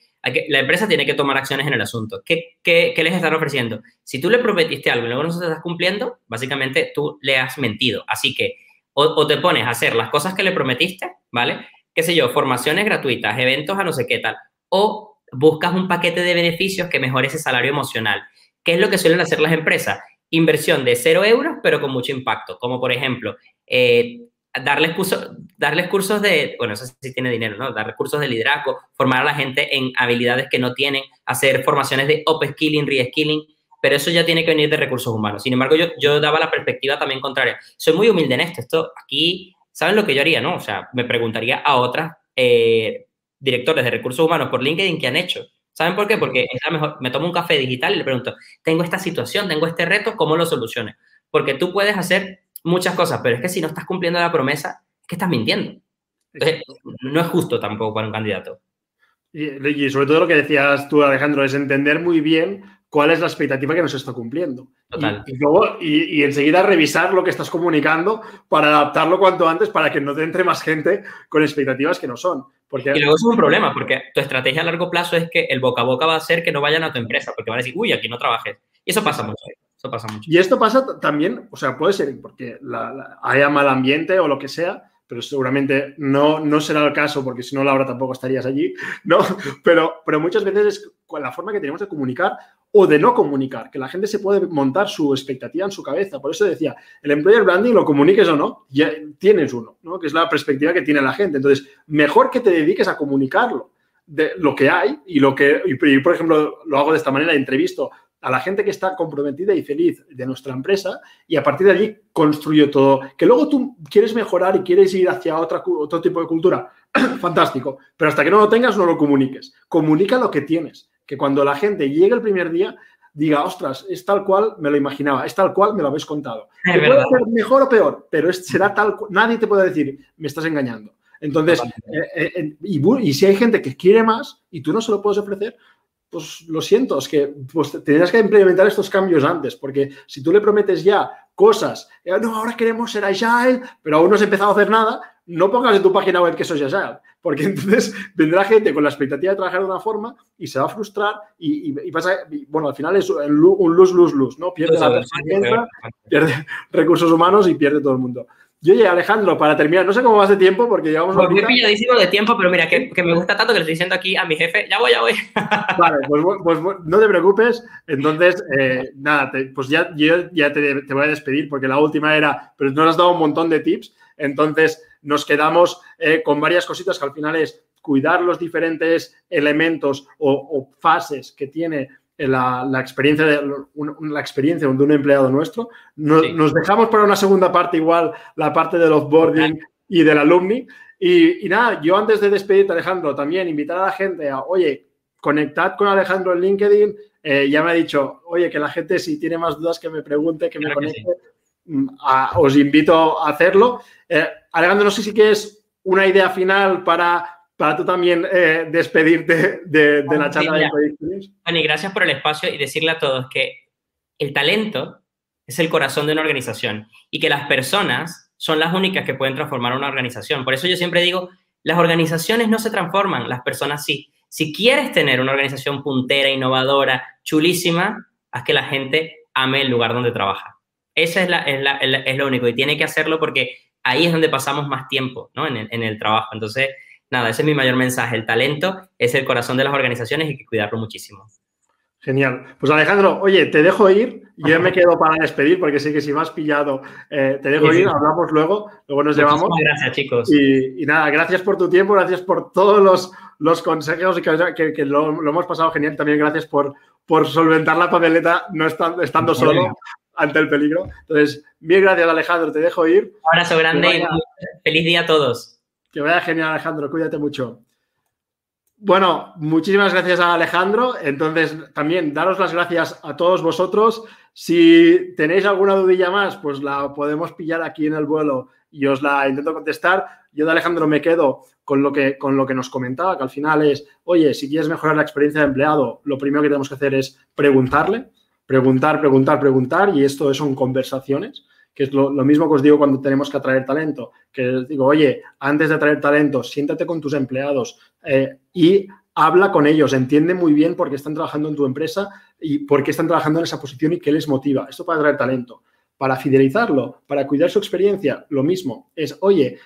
la empresa tiene que tomar acciones en el asunto. ¿Qué, qué, qué les están ofreciendo? Si tú le prometiste algo y luego no se estás cumpliendo, básicamente tú le has mentido. Así que o, te pones a hacer las cosas que le prometiste, ¿vale? Qué sé yo, formaciones gratuitas, eventos a no sé qué tal. O buscas un paquete de beneficios que mejore ese salario emocional. ¿Qué es lo que suelen hacer las empresas? Inversión de cero euros, pero con mucho impacto, como por ejemplo, eh, darles, cursos, darles cursos de, bueno, eso sí tiene dinero, ¿no? Darles cursos de liderazgo, formar a la gente en habilidades que no tienen, hacer formaciones de upskilling, reskilling, pero eso ya tiene que venir de recursos humanos. Sin embargo, yo, yo daba la perspectiva también contraria. Soy muy humilde en esto. Esto aquí, ¿saben lo que yo haría, no? O sea, me preguntaría a otras eh, directores de recursos humanos por LinkedIn que han hecho. ¿Saben por qué? Porque es la mejor, me tomo un café digital y le pregunto, tengo esta situación, tengo este reto, ¿cómo lo soluciones? Porque tú puedes hacer muchas cosas, pero es que si no estás cumpliendo la promesa, es que estás mintiendo. Entonces, no es justo tampoco para un candidato. Y, sobre todo lo que decías tú, Alejandro, es entender muy bien cuál es la expectativa que nos está cumpliendo. Total. Y, luego, y, enseguida revisar lo que estás comunicando para adaptarlo cuanto antes para que no te entre más gente con expectativas que no son. Porque... Y luego es un problema, porque tu estrategia a largo plazo es que el boca a boca va a ser que no vayan a tu empresa, porque van a decir, uy, aquí no trabajes. Y eso pasa mucho. Eso pasa mucho. Y esto pasa también, o sea, puede ser porque haya mal ambiente o lo que sea, pero seguramente no, no será el caso, porque si no, Laura, tampoco estarías allí, ¿no? Pero, pero muchas veces es la forma que tenemos de comunicar o de no comunicar, que la gente se puede montar su expectativa en su cabeza. Por eso decía, el employer branding, lo comuniques o no, ya tienes uno, ¿no? Que es la perspectiva que tiene la gente. Entonces, mejor que te dediques a comunicarlo de lo que hay y lo que, y, por ejemplo, lo hago de esta manera, entrevisto a la gente que está comprometida y feliz de nuestra empresa y a partir de allí construyo todo. Que luego tú quieres mejorar y quieres ir hacia otra, otro tipo de cultura, *coughs* fantástico, pero hasta que no lo tengas no lo comuniques. Comunica lo que tienes, que cuando la gente llegue el primer día diga, ostras, es tal cual me lo imaginaba, es tal cual me lo habéis contado. puede ser mejor o peor, pero será tal cual, nadie te puede decir, me estás engañando. Entonces, eh, eh, y, y, si hay gente que quiere más y tú no se lo puedes ofrecer, pues lo siento, es que pues, tendrías que implementar estos cambios antes, porque si tú le prometes ya cosas, eh, no, ahora queremos ser agile, pero aún no has empezado a hacer nada, no pongas en tu página web que soy agile, porque *laughs* entonces vendrá gente con la expectativa de trabajar de una forma y se va a frustrar y, pasa, bueno, al final es un luz, luz, luz, ¿no? Pierde la pierde recursos humanos y pierde todo el mundo. Yo oye, Alejandro, para terminar, no sé cómo vas de tiempo porque llevamos... Pues muy pilladísimo de tiempo, pero mira, que, me gusta tanto que le estoy diciendo aquí a mi jefe, ya voy, ya voy. *laughs* Vale, pues, pues no te preocupes. Entonces, eh, nada, pues ya, yo ya te, voy a despedir porque la última era, pero nos has dado un montón de tips. Entonces, nos quedamos eh, con varias cositas que al final es cuidar los diferentes elementos o fases que tiene la, experiencia de, la experiencia de un empleado nuestro. Nos, dejamos para una segunda parte igual la parte del offboarding y del alumni. Y, nada, yo antes de despedirte, Alejandro, también invitar a la gente a, oye, conectad con Alejandro en LinkedIn. Eh, ya me ha dicho, oye, que la gente si tiene más dudas que me pregunte, que me conecte. Mm, os invito a hacerlo. Eh, Alejandro, no sé si quieres una idea final para para tú también eh, despedirte de, la charla de Bueno, y gracias por el espacio y decirle a todos que el talento es el corazón de una organización y que las personas son las únicas que pueden transformar una organización. Por eso yo siempre digo, las organizaciones no se transforman, las personas sí. Si quieres tener una organización puntera, innovadora, chulísima, haz que la gente ame el lugar donde trabaja. Eso es, es, lo único y tiene que hacerlo porque ahí es donde pasamos más tiempo ¿no? en, el, en el trabajo. Entonces, nada, ese es mi mayor mensaje. El talento es el corazón de las organizaciones y hay que cuidarlo muchísimo. Genial. Pues Alejandro, oye, te dejo ir. Yo me quedo para despedir porque sé que si me has pillado, eh, te dejo ir, hablamos luego, luego nos llevamos. Gracias, chicos. Y, nada, gracias por tu tiempo, gracias por todos los, los consejos y que, lo, hemos pasado genial. También gracias por, por solventar la papeleta no estando, estando solo ante el peligro. Entonces, bien, gracias Alejandro, te dejo ir. Un abrazo grande y feliz día a todos. Que vaya genial, Alejandro. Cuídate mucho. Bueno, muchísimas gracias a Alejandro. Entonces, también daros las gracias a todos vosotros. Si tenéis alguna dudilla más, pues la podemos pillar aquí en el vuelo y os la intento contestar. Yo de Alejandro me quedo con lo, que, con lo que nos comentaba, que al final es, oye, si quieres mejorar la experiencia de empleado, lo primero que tenemos que hacer es preguntarle, preguntar, preguntar, preguntar, y esto son conversaciones que es lo, mismo que os digo cuando tenemos que atraer talento, que digo, oye, antes de atraer talento, siéntate con tus empleados eh, y habla con ellos, entiende muy bien por qué están trabajando en tu empresa y por qué están trabajando en esa posición y qué les motiva. Esto para atraer talento. Para fidelizarlo, para cuidar su experiencia, lo mismo. Es, oye,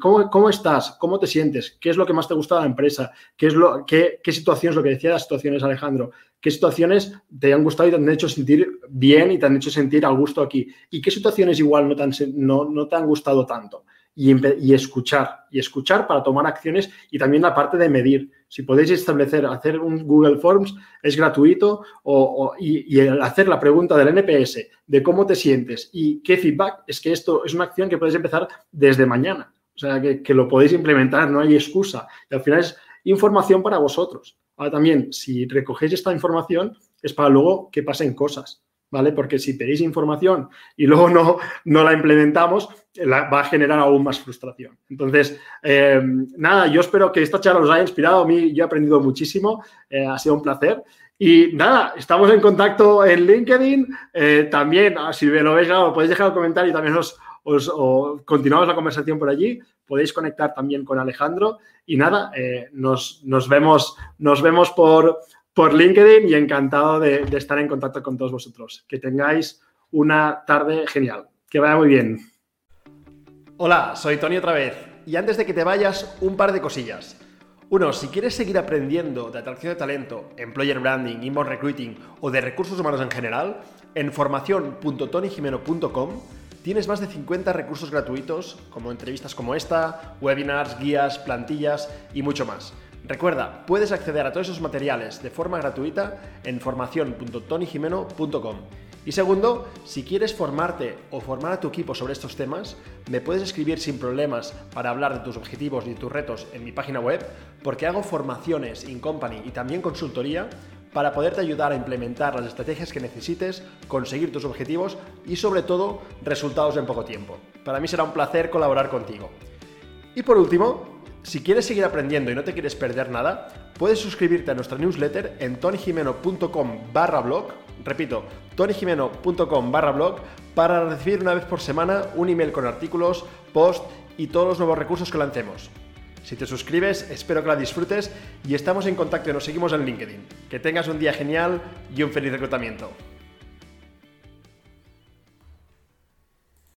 ¿cómo, ¿cómo, estás? ¿Cómo te sientes? ¿Qué es lo que más te gusta de la empresa? ¿Qué, es lo, qué, qué situaciones, lo que decía las situaciones, Alejandro? ¿Qué situaciones te han gustado y te han hecho sentir bien y te han hecho sentir al gusto aquí? ¿Y qué situaciones igual no te han, no, no te han gustado tanto? y, escuchar, y escuchar para tomar acciones y también la parte de medir. Si podéis establecer, hacer un Google Forms, es gratuito, o, y, hacer la pregunta del NPS de cómo te sientes y qué feedback, es que esto es una acción que podéis empezar desde mañana. O sea, que lo podéis implementar, no hay excusa. Y al final es información para vosotros. Ahora también, si recogéis esta información, es para luego que pasen cosas. ¿vale? Porque si pedís información y luego no, no la implementamos, va a generar aún más frustración. Entonces, eh, nada, yo espero que esta charla os haya inspirado. A mí yo he aprendido muchísimo, eh, ha sido un placer. Y nada, estamos en contacto en LinkedIn. Eh, también, ah, si lo veis, claro, podéis dejar un comentario y también os, continuamos la conversación por allí. Podéis conectar también con Alejandro. Y nada, nos, nos, vemos, nos vemos por, por LinkedIn y encantado de, estar en contacto con todos vosotros. Que tengáis una tarde genial. Que vaya muy bien. Hola, soy Tony otra vez. Y antes de que te vayas, un par de cosillas. Uno, si quieres seguir aprendiendo de atracción de talento, employer branding, inbound recruiting o de recursos humanos en general, en formación.tonyjimeno.com tienes más de 50 recursos gratuitos, como entrevistas como esta, webinars, guías, plantillas y mucho más. Recuerda, puedes acceder a todos esos materiales de forma gratuita en formación.tonyjimeno.com. Y segundo, si quieres formarte o formar a tu equipo sobre estos temas, me puedes escribir sin problemas para hablar de tus objetivos y tus retos en mi página web, porque hago formaciones in company y también consultoría para poderte ayudar a implementar las estrategias que necesites, conseguir tus objetivos y sobre todo resultados en poco tiempo. Para mí será un placer colaborar contigo. Y por último, si quieres seguir aprendiendo y no te quieres perder nada, puedes suscribirte a nuestra newsletter en tonyjimeno.com barra blog, repito, tonyjimeno.com barra blog, para recibir una vez por semana un email con artículos, post y todos los nuevos recursos que lancemos. Si te suscribes, espero que la disfrutes y estamos en contacto y nos seguimos en LinkedIn. Que tengas un día genial y un feliz reclutamiento.